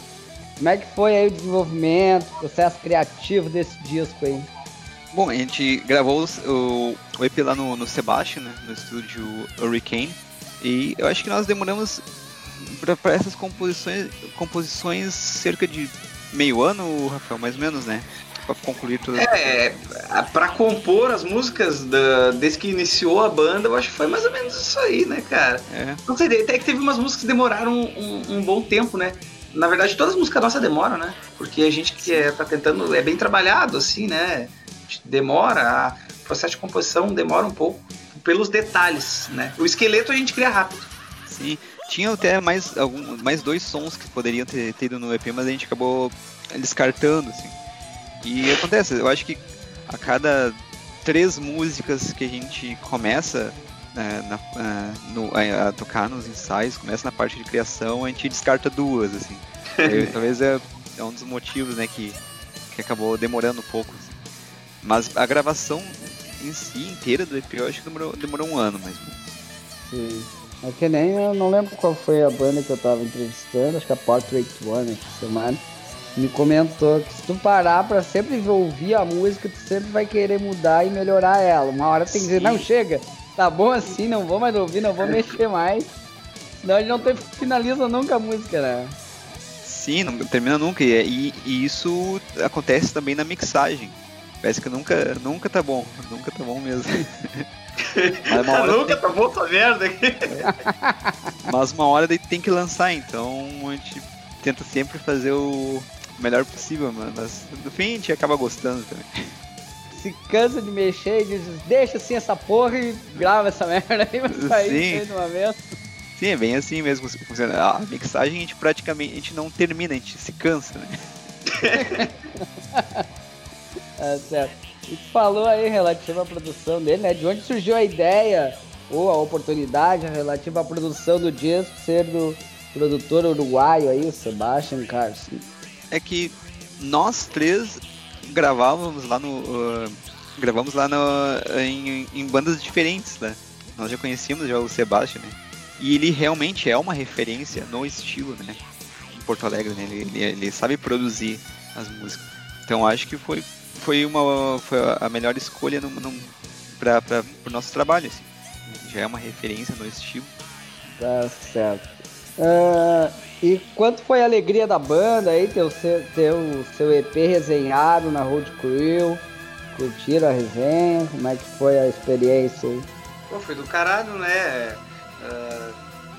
Como é que foi aí o desenvolvimento, o processo criativo desse disco aí? Bom, a gente gravou o, o EP lá no, no Sebastian, né, no estúdio Hurricane, e eu acho que nós demoramos para essas composições, composições cerca de meio ano, Rafael, mais ou menos, né? Pra concluir tudo. É, a- pra compor as músicas da- desde que iniciou a banda, eu acho que foi mais ou menos isso aí, né, cara? É. Não sei, até que teve umas músicas que demoraram um, um bom tempo, né? Na verdade, todas as músicas nossas demoram, né? Porque a gente que é, tá tentando, é bem trabalhado, assim, né? Demora, o processo de composição demora um pouco pelos detalhes, né? O esqueleto a gente cria rápido. Sim, tinha até mais, algum, mais dois sons que poderiam ter, ter ido no EP, mas a gente acabou descartando, assim. E acontece, eu acho que a cada três músicas que a gente começa né, na- ah, no- a, a tocar nos ensaios, começa na parte de criação, a gente descarta duas, assim. Talvez é, é um dos motivos, né, que, que acabou demorando um pouco. assim. Mas a gravação em si, inteira do EP, eu acho que demorou, demorou um ano, mais ou menos. Sim. É que nem eu não lembro qual foi a banda que eu tava entrevistando, acho que a Portrait One essa semana. Me comentou que se tu parar pra sempre ouvir a música, tu sempre vai querer mudar e melhorar ela. Uma hora tem que dizer, não, chega, tá bom assim, não vou mais ouvir, não vou mexer mais. Senão gente não tem- finaliza nunca a música, né? Sim, não termina nunca. E, e- e isso acontece também na mixagem. Parece que nunca, nunca tá bom. Nunca tá bom mesmo. mas, uma hora Nunca tem, tá bom essa merda aqui. mas uma hora daí tem que lançar, então a gente tenta sempre fazer o melhor possível, mano. Mas no fim a gente acaba gostando também. Se cansa de mexer e diz, deixa assim essa porra e grava essa merda aí, vai sair de uma vez. Sim, é bem assim mesmo. funciona. A mixagem a gente praticamente a gente não termina, a gente se cansa, né? É, certo. E falou aí relativo à produção dele, né? De onde surgiu a ideia ou a oportunidade relativa à produção do disco ser do produtor uruguaio aí, o Sebastian Carson. é que nós três gravávamos lá no. uh, gravamos lá no, em, em bandas diferentes, né? Nós já conhecíamos já o Sebastian, né? E ele realmente é uma referência no estilo, né? Em Porto Alegre, né? Ele, ele, ele sabe produzir as músicas. Então acho que foi, foi, uma, foi a melhor escolha no, no, pra, pra, pro nosso trabalho, assim. Já é uma referência no estilo. Tá certo. Ah, e quanto foi a alegria da banda aí, ter o seu, ter o seu EP resenhado na Road Crew? Curtiram a resenha? Como é que foi a experiência aí? Pô, foi do caralho, né? Ah,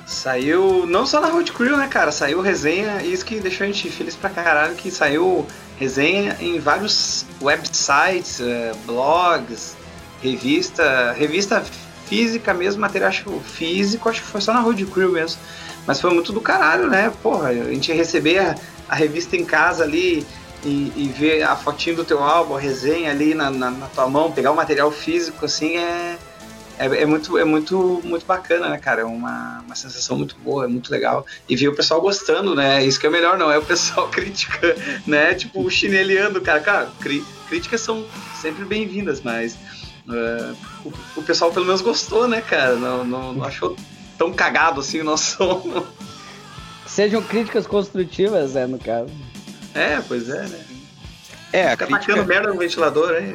saiu, não só na Road Crew, né, cara? Saiu resenha, isso que deixou a gente feliz pra caralho, que saiu resenha em vários websites, eh, blogs, revista, revista física mesmo, material acho físico, acho que foi só na Road Crew mesmo. Mas foi muito do caralho, né? Porra, a gente receber a, a revista em casa ali e, e ver a fotinho do teu álbum, a resenha ali na, na, na tua mão, pegar o material físico, assim, é, é, é muito, é muito, muito bacana, né, cara? É uma, uma sensação muito boa, é muito legal. E ver o pessoal gostando, né? Isso que é melhor, não é o pessoal criticando, né? Tipo, chineleando, cara. Cara, cri- críticas são sempre bem-vindas, mas é, o, o pessoal pelo menos gostou, né, cara? Não, não, não achou tão cagado assim o nosso som. Sejam críticas construtivas, né, no caso. É, pois é, né? É, a Fica crítica. tacando merda no ventilador aí.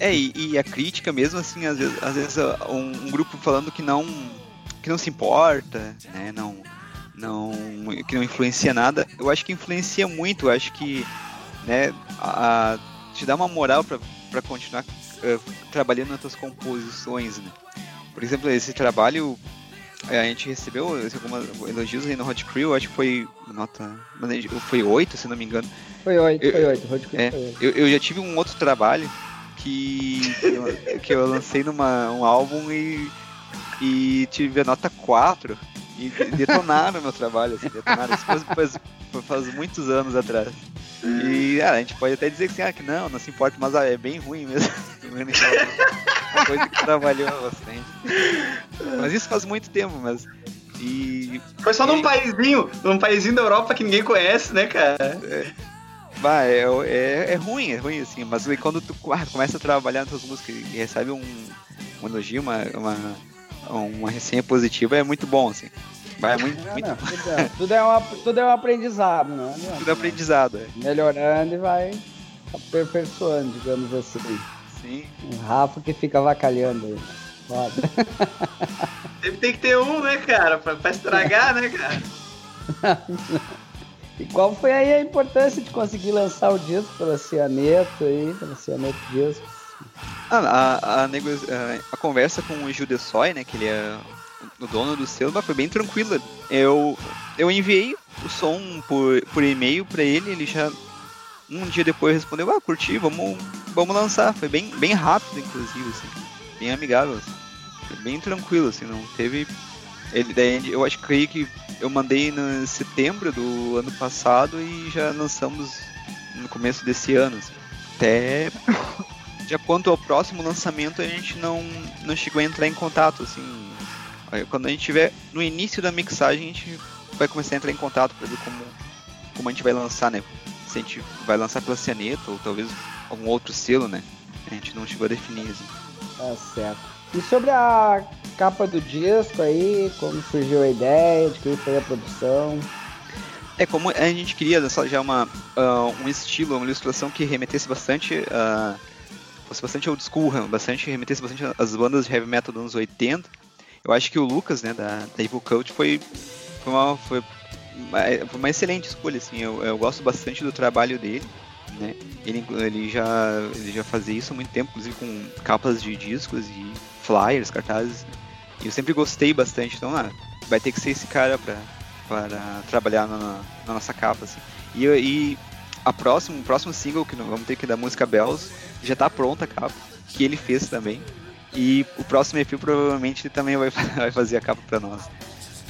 É, e, e a crítica mesmo, assim, às vezes, às vezes um, um grupo falando que não que não se importa, né, não, não, que não influencia nada, eu acho que influencia muito, eu acho que, né, a, a- te dá uma moral pra pra continuar uh, trabalhando nas tuas composições, né. Por exemplo, esse trabalho, eh, a gente recebeu algumas elogios aí no Hot Crew, acho que foi nota, foi 8, se não me engano, Foi oito, Eu- foi oito. Road Crew é, foi oito. eu, eu já tive um outro trabalho que, que, eu, lancei numa um álbum e, e tive a nota 4 e detonaram meu trabalho, assim, detonaram. Isso faz, faz, faz muitos anos atrás. E ah, a gente pode até dizer que, assim, ah, que não, não se importa, mas ah, é bem ruim mesmo. Uma coisa que trabalhou bastante. Mas isso faz muito tempo, mas. E Foi só num paizinho, num paizinho da Europa que ninguém conhece, né, cara? Vai, é, é, é ruim, é ruim assim, mas quando tu ah, começa a trabalhar nas tuas músicas e recebe um, um elogio, uma, uma, uma resenha positiva, é muito bom, assim. Vai, é muito, Não, muito não, tudo, é, tudo, é um, tudo é um aprendizado, né? tudo é aprendizado, é. Melhorando e vai aperfeiçoando, digamos assim. Sim. O Rafa que fica avacalhando aí. né? Foda. Sempre tem que ter um, né, cara? Pra, pra estragar, né, cara? E qual foi aí a importância de conseguir lançar o disco pela Cianeto aí, pela Cianeto Discos? Ah, a, a, nego- a- conversa com o Gil de Soy, né, que ele é o dono do selo, foi bem tranquila. Eu, eu enviei o som por, por e-mail pra ele, ele já um dia depois respondeu, ah, curti, vamos, vamos lançar. Foi bem, bem rápido, inclusive, assim, bem amigável, assim. Bem tranquilo, assim, não teve... Ele, daí, eu acho que creio que eu mandei no setembro do ano passado e já lançamos no começo desse ano, assim. Até já quanto ao próximo lançamento, a gente não, não chegou a entrar em contato, assim. Quando a gente tiver no início da mixagem, a gente vai começar a entrar em contato para ver como, como a gente vai lançar, né? Se a gente vai lançar pela Cianeto ou talvez algum outro selo, né? A gente não chegou a definir, assim. Tá certo. E sobre a capa do disco aí, como surgiu a ideia, de quem foi a produção? É, como a gente queria já uma, ah, um estilo, uma ilustração que remetesse bastante a. fosse bastante old school, né? bastante, remetesse bastante às bandas de heavy metal dos anos 80. Eu acho que o Lucas, né, da, da Evil Cult, foi, foi, uma, foi, uma, foi uma excelente escolha, assim. Eu, eu gosto bastante do trabalho dele, né. Ele, ele, já, ele já fazia isso há muito tempo, inclusive com capas de discos e flyers, cartazes. né. E eu sempre gostei bastante, então, ah, vai ter que ser esse cara pra, para trabalhar na, na nossa capa, assim. E, e a próximo, o próximo single que vamos ter que da música Bells já tá pronta a capa, que ele fez também. E o próximo EP provavelmente também vai, vai fazer a capa pra nós.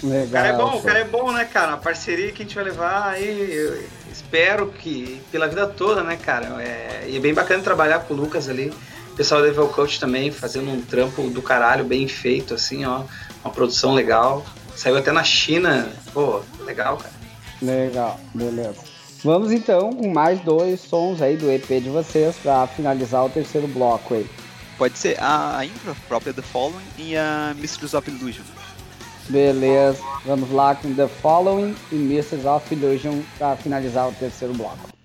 Legal. O cara é bom, pô. o cara é bom, né, cara? Uma parceria que a gente vai levar aí, eu espero que pela vida toda, né, cara? É, e é bem bacana trabalhar com o Lucas ali. O pessoal do Evil Coach também fazendo um trampo do caralho, bem feito, assim, ó. Uma produção legal. Saiu até na China. Pô, legal, cara. Legal, beleza. Vamos então com mais dois sons aí do EP de vocês pra finalizar o terceiro bloco aí. Pode ser a, a intro própria The Following e a Mistress of Illusion. Beleza, vamos lá com The Following e Mrs. of Illusion pra finalizar o terceiro bloco.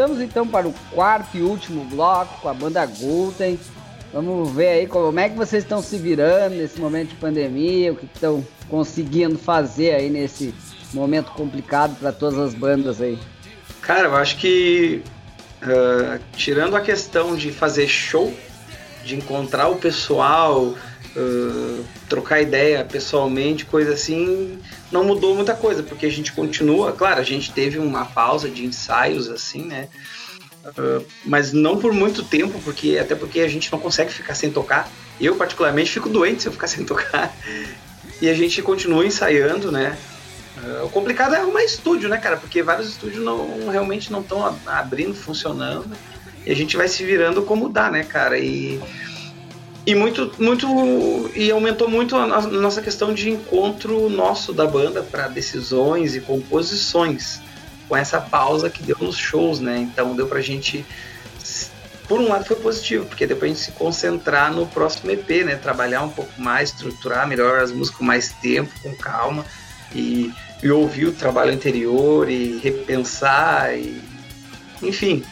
Voltamos então para o quarto e último bloco com a banda Gulten. Vamos ver aí como é que vocês estão se virando nesse momento de pandemia, o que estão conseguindo fazer aí nesse momento complicado para todas as bandas aí. Cara, eu acho que ah, tirando a questão de fazer show, de encontrar o pessoal, ah, trocar ideia pessoalmente, coisa assim, não mudou muita coisa, porque a gente continua, claro, a gente teve uma pausa de ensaios assim, né? Ah, mas não por muito tempo, porque até porque a gente não consegue ficar sem tocar. Eu particularmente fico doente se eu ficar sem tocar. E a gente continua ensaiando, né? Ah, o complicado é arrumar estúdio, né, cara? Porque vários estúdios não, realmente não estão abrindo, funcionando. E a gente vai se virando como dá, né, cara? E, e muito, muito. E aumentou muito a, no- a nossa questão de encontro nosso da banda para decisões e composições. Com essa pausa que deu nos shows, né? Então deu pra gente. Por um lado foi positivo, porque deu pra gente se concentrar no próximo EP, né? Trabalhar um pouco mais, estruturar melhor as músicas com mais tempo, com calma. E, e ouvir o trabalho anterior e repensar e enfim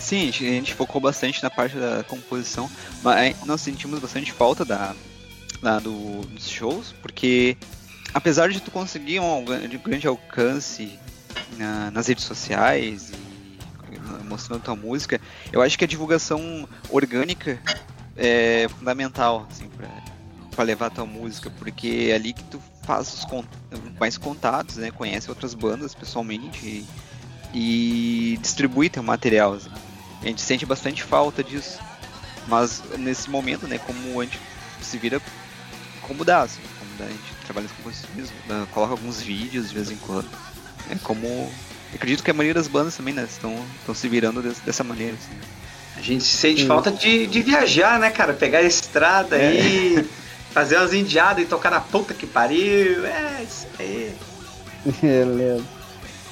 Sim, a gente, focou bastante na parte da composição, mas nós sentimos bastante falta da, da- do, dos shows, porque apesar de tu conseguir um grande alcance na- nas redes sociais e mostrando tua música, eu acho que a divulgação orgânica é fundamental, assim, pra, pra levar tua música, porque é ali que tu faz os mais contatos, né, conhece outras bandas pessoalmente e, e distribui teu material. assim. A gente sente bastante falta disso. Mas nesse momento, né, como a gente se vira como dá, assim, como dá, a gente trabalha com composições, né, coloca alguns vídeos de vez em quando. É como. acredito que a maioria das bandas também, né, estão, estão se virando des- dessa maneira. Assim. a gente sente falta de, de viajar né cara pegar a estrada É. aí fazer umas indiadas e tocar na puta que pariu é isso aí Beleza.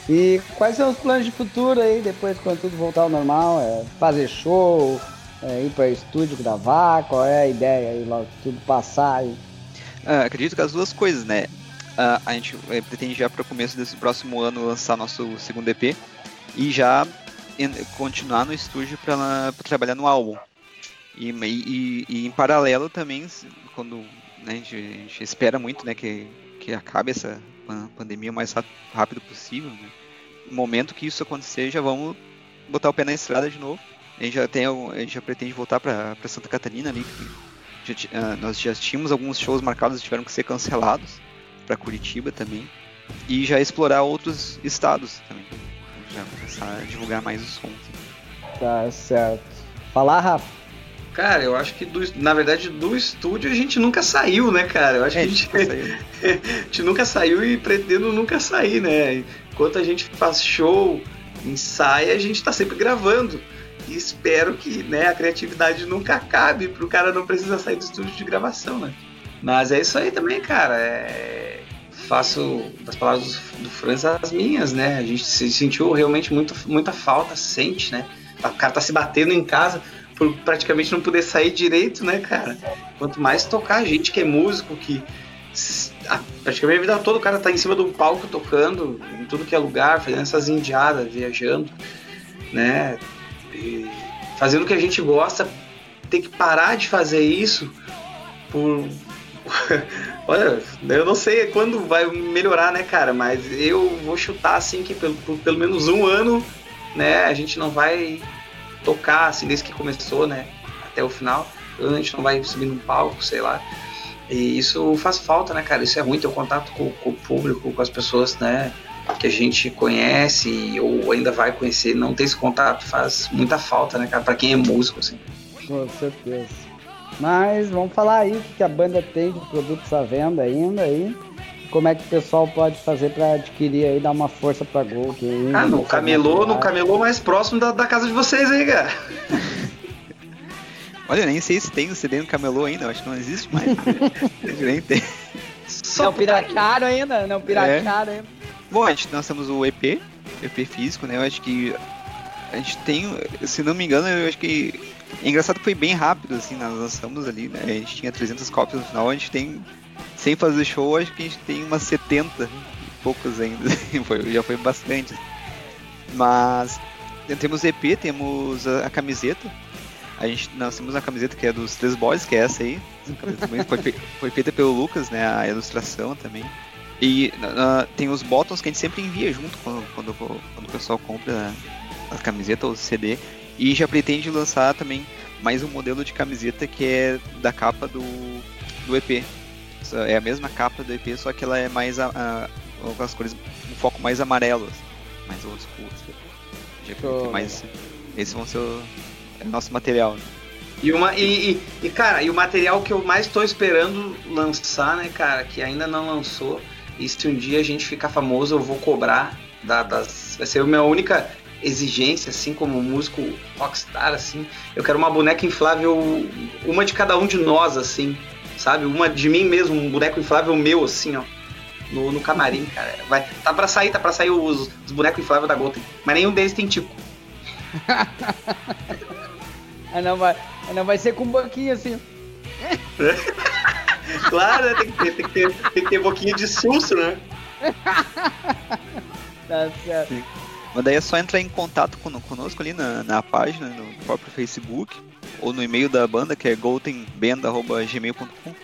E quais são os planos de futuro aí, depois quando tudo voltar ao normal? É fazer show, é ir para estúdio gravar? Qual é a ideia aí, logo que tudo passar aí? Ah, acredito que as duas coisas, né? Ah, a gente eh, pretende já para o começo desse próximo ano lançar nosso segundo EP e já continuar no estúdio para trabalhar no álbum. E, e- e em paralelo também, quando né, a, gente, a gente espera muito né, que, que acabe essa pandemia o mais rápido possível. Né? No momento que isso acontecer, já vamos botar o pé na estrada de novo. A gente já, tem, a gente já pretende voltar para Santa Catarina ali, que já ah, nós já tínhamos alguns shows marcados e tiveram que ser cancelados para Curitiba também e já explorar outros estados também já começar a divulgar mais os sons Tá certo. Falar, Rafa? Cara eu acho que do, na verdade do estúdio a gente nunca saiu né cara eu acho É, que a gente, a gente nunca saiu e pretendo nunca sair né enquanto a gente faz show ensaia a gente tá sempre gravando e espero que né, a criatividade nunca acabe pro cara não precisar sair do estúdio de gravação, né? Mas é isso aí também, cara. É... Faço das palavras do, do Franz as minhas, né? A gente se sentiu realmente muito, muita falta, sente, né? O cara tá se batendo em casa por praticamente não poder sair direito, né, cara? Quanto mais tocar, a gente que é músico, que a- praticamente a vida toda o cara tá em cima do palco tocando, em tudo que é lugar, fazendo essas indiadas, viajando, né? E fazendo o que a gente gosta, ter que parar de fazer isso por. Olha, eu não sei quando vai melhorar, né, cara? Mas eu vou chutar assim que pelo, por pelo menos um ano, né, a gente não vai tocar assim desde que começou, né? Até o final. A gente não vai subir num palco, sei lá. E isso faz falta, né, cara? Isso é ruim ter o contato com, com o público, com as pessoas, né? Que a gente conhece ou ainda vai conhecer. Não ter esse contato faz muita falta, né, cara? Pra quem é músico, assim. Com certeza. Mas vamos falar aí o que que a banda tem de produtos à venda ainda aí. Como é que o pessoal pode fazer para adquirir aí, dar uma força pra Gol? Que aí, Ah, no nessa camelô, no camelô mais próximo da, da casa de vocês aí, cara. olha eu nem sei se tem o CD no camelô ainda eu acho que não existe mais nem tem Só Não piratearam ainda, não piratearam ainda. Bom, a gente, nós temos o EP, EP físico, né? Eu acho que a gente tem, se não me engano, eu acho que é engraçado que foi bem rápido, assim, nós lançamos ali, né? A gente tinha 300 cópias no final, a gente tem, sem fazer show, acho que a gente tem umas 70 e poucos ainda, foi, já foi bastante. Mas temos EP, temos a, a camiseta. A gente, nós temos uma camiseta que é dos Três Boys, que é essa aí. Essa foi, foi feita pelo Lucas, né? A ilustração também. E ah, tem os bottoms que a gente sempre envia junto quando, quando, quando o pessoal compra a camiseta ou o CD. E já pretende lançar também mais um modelo de camiseta que é da capa do, do EP. É a mesma capa do EP, só que ela é mais a, a- com as cores, um foco mais amarelo, assim, mais old school. assim. Já que mais, esses vão ser o é o nosso material. né? E, uma, e, e, e, cara, e o material que eu mais tô esperando lançar, né, cara, que ainda não lançou. E se um dia a gente ficar famoso, eu vou cobrar da- das. Vai ser a minha única exigência, assim, como músico rockstar, assim. Eu quero uma boneca inflável, uma de cada um de nós, assim, sabe? Uma de mim mesmo, um boneco inflável meu, assim, ó. No, no camarim, cara. Vai, tá pra sair, tá pra sair os, os bonecos infláveis da Gotham. Mas nenhum deles tem tipo. Aí não vai, aí não vai ser com um banquinho assim. Claro, né? Tem que ter, tem que ter, tem que ter boquinha de susto, né? Tá certo. Mas daí é só entrar em contato con- conosco ali na, na página, no próprio Facebook, ou no e-mail da banda, que é goldenband.gmail.com,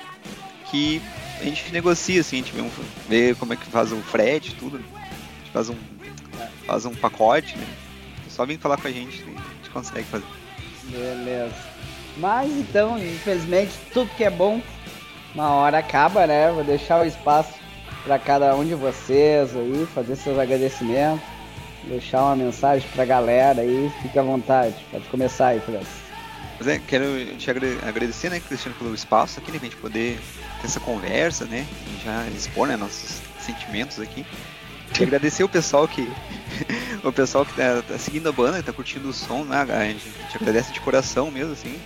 que a gente negocia, assim, a gente vê, um- vê como é que faz o frete, tudo. A gente faz um, faz um pacote, né? Só vir falar com a gente, a gente consegue fazer. Beleza. Mas então, infelizmente, tudo que é bom, uma hora acaba, né? Vou deixar o espaço para cada um de vocês aí, fazer seus agradecimentos, deixar uma mensagem pra galera aí, fique à vontade. Pode começar aí, Francis. Mas é, quero te agra- agradecer, né, Cristiano, pelo espaço aqui, né, pra gente poder ter essa conversa, né, e já expor, né, nossos sentimentos aqui. E agradecer o pessoal que o pessoal que tá, tá seguindo a banda, que tá curtindo o som, né, a gente, a gente agradece de coração mesmo, assim.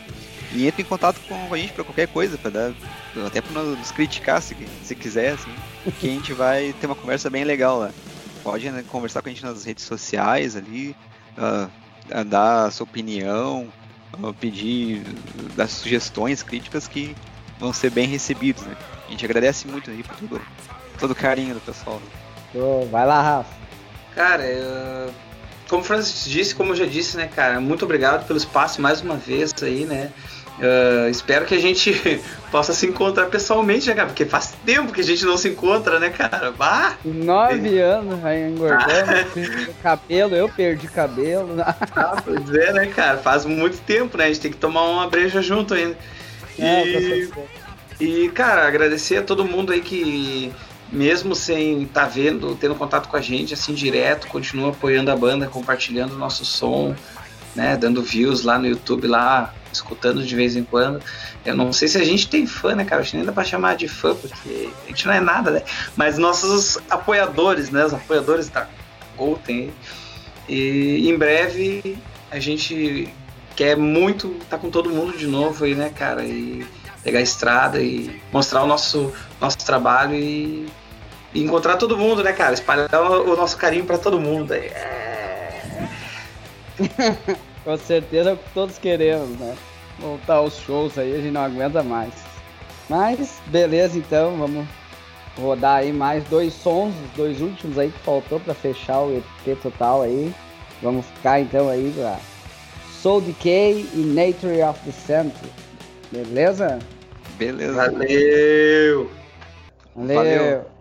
E entre em contato com a gente pra qualquer coisa, pra dar, até nos nos criticar se, se quiser, assim, que a gente vai ter uma conversa bem legal lá. Pode né, conversar com a gente nas redes sociais ali, ah, dar a sua opinião, ah, pedir, dar sugestões, críticas que vão ser bem recebidos, né? A gente agradece muito aí por tudo, todo o carinho do pessoal. Show. Vai lá, Rafa. Cara, eu- como o Francis disse, como eu já disse, né, cara, muito obrigado pelo espaço mais uma vez aí, né? Ah, espero que a gente possa se encontrar pessoalmente, né, cara? Porque faz tempo que a gente não se encontra, né, cara? Bah! Nove anos, vai engordando, perdi cabelo, eu perdi cabelo. Ah, pois é, né, cara? Faz muito tempo, né? A gente tem que tomar uma breja junto ainda. É, E, e, cara, agradecer a todo mundo aí que, mesmo sem estar vendo, tendo contato com a gente, assim, direto, continua apoiando a banda, compartilhando o nosso som, né? Dando views lá no YouTube, lá, escutando de vez em quando. Eu não sei se a gente tem fã, né, cara? Acho que nem dá pra chamar de fã, porque a gente não é nada, né? Mas nossos apoiadores, né? Os apoiadores da Golden. E em breve a gente quer muito estar com todo mundo de novo aí, né, cara? E pegar a estrada e mostrar o nosso, nosso trabalho e, e encontrar todo mundo, né, cara? Espalhar o, nosso carinho pra todo mundo. É. Com certeza é o que todos queremos, né? Voltar aos shows aí, a gente não aguenta mais. Mas, beleza então, vamos rodar aí mais dois sons, os dois últimos aí que faltou pra fechar o EP total aí. Vamos ficar então aí pra Soul Decay e Nature of the Century. Beleza? Beleza. Valeu! Valeu. Valeu.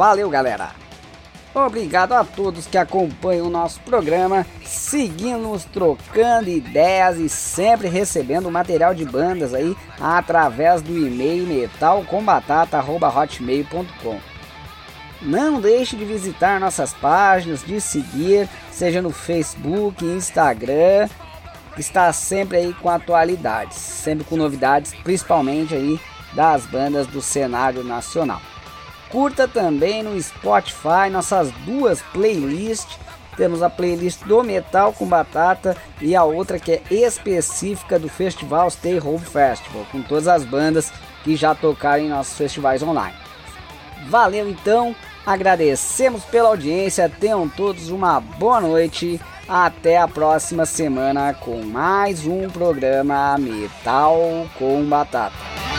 Valeu galera! Obrigado a todos que acompanham o nosso programa, seguindo-nos, trocando ideias e sempre recebendo material de bandas aí através do e-mail metalcombatata.hotmail.com. Não deixe de visitar nossas páginas, de seguir, seja no Facebook, Instagram, que está sempre aí com atualidades, sempre com novidades, principalmente aí das bandas do cenário nacional. Curta também no Spotify nossas duas playlists. Temos a playlist do Metal com Batata e a outra que é específica do festival Stay Home Festival, com todas as bandas que já tocaram em nossos festivais online. Valeu então, agradecemos pela audiência, tenham todos uma boa noite. Até a próxima semana com mais um programa Metal com Batata.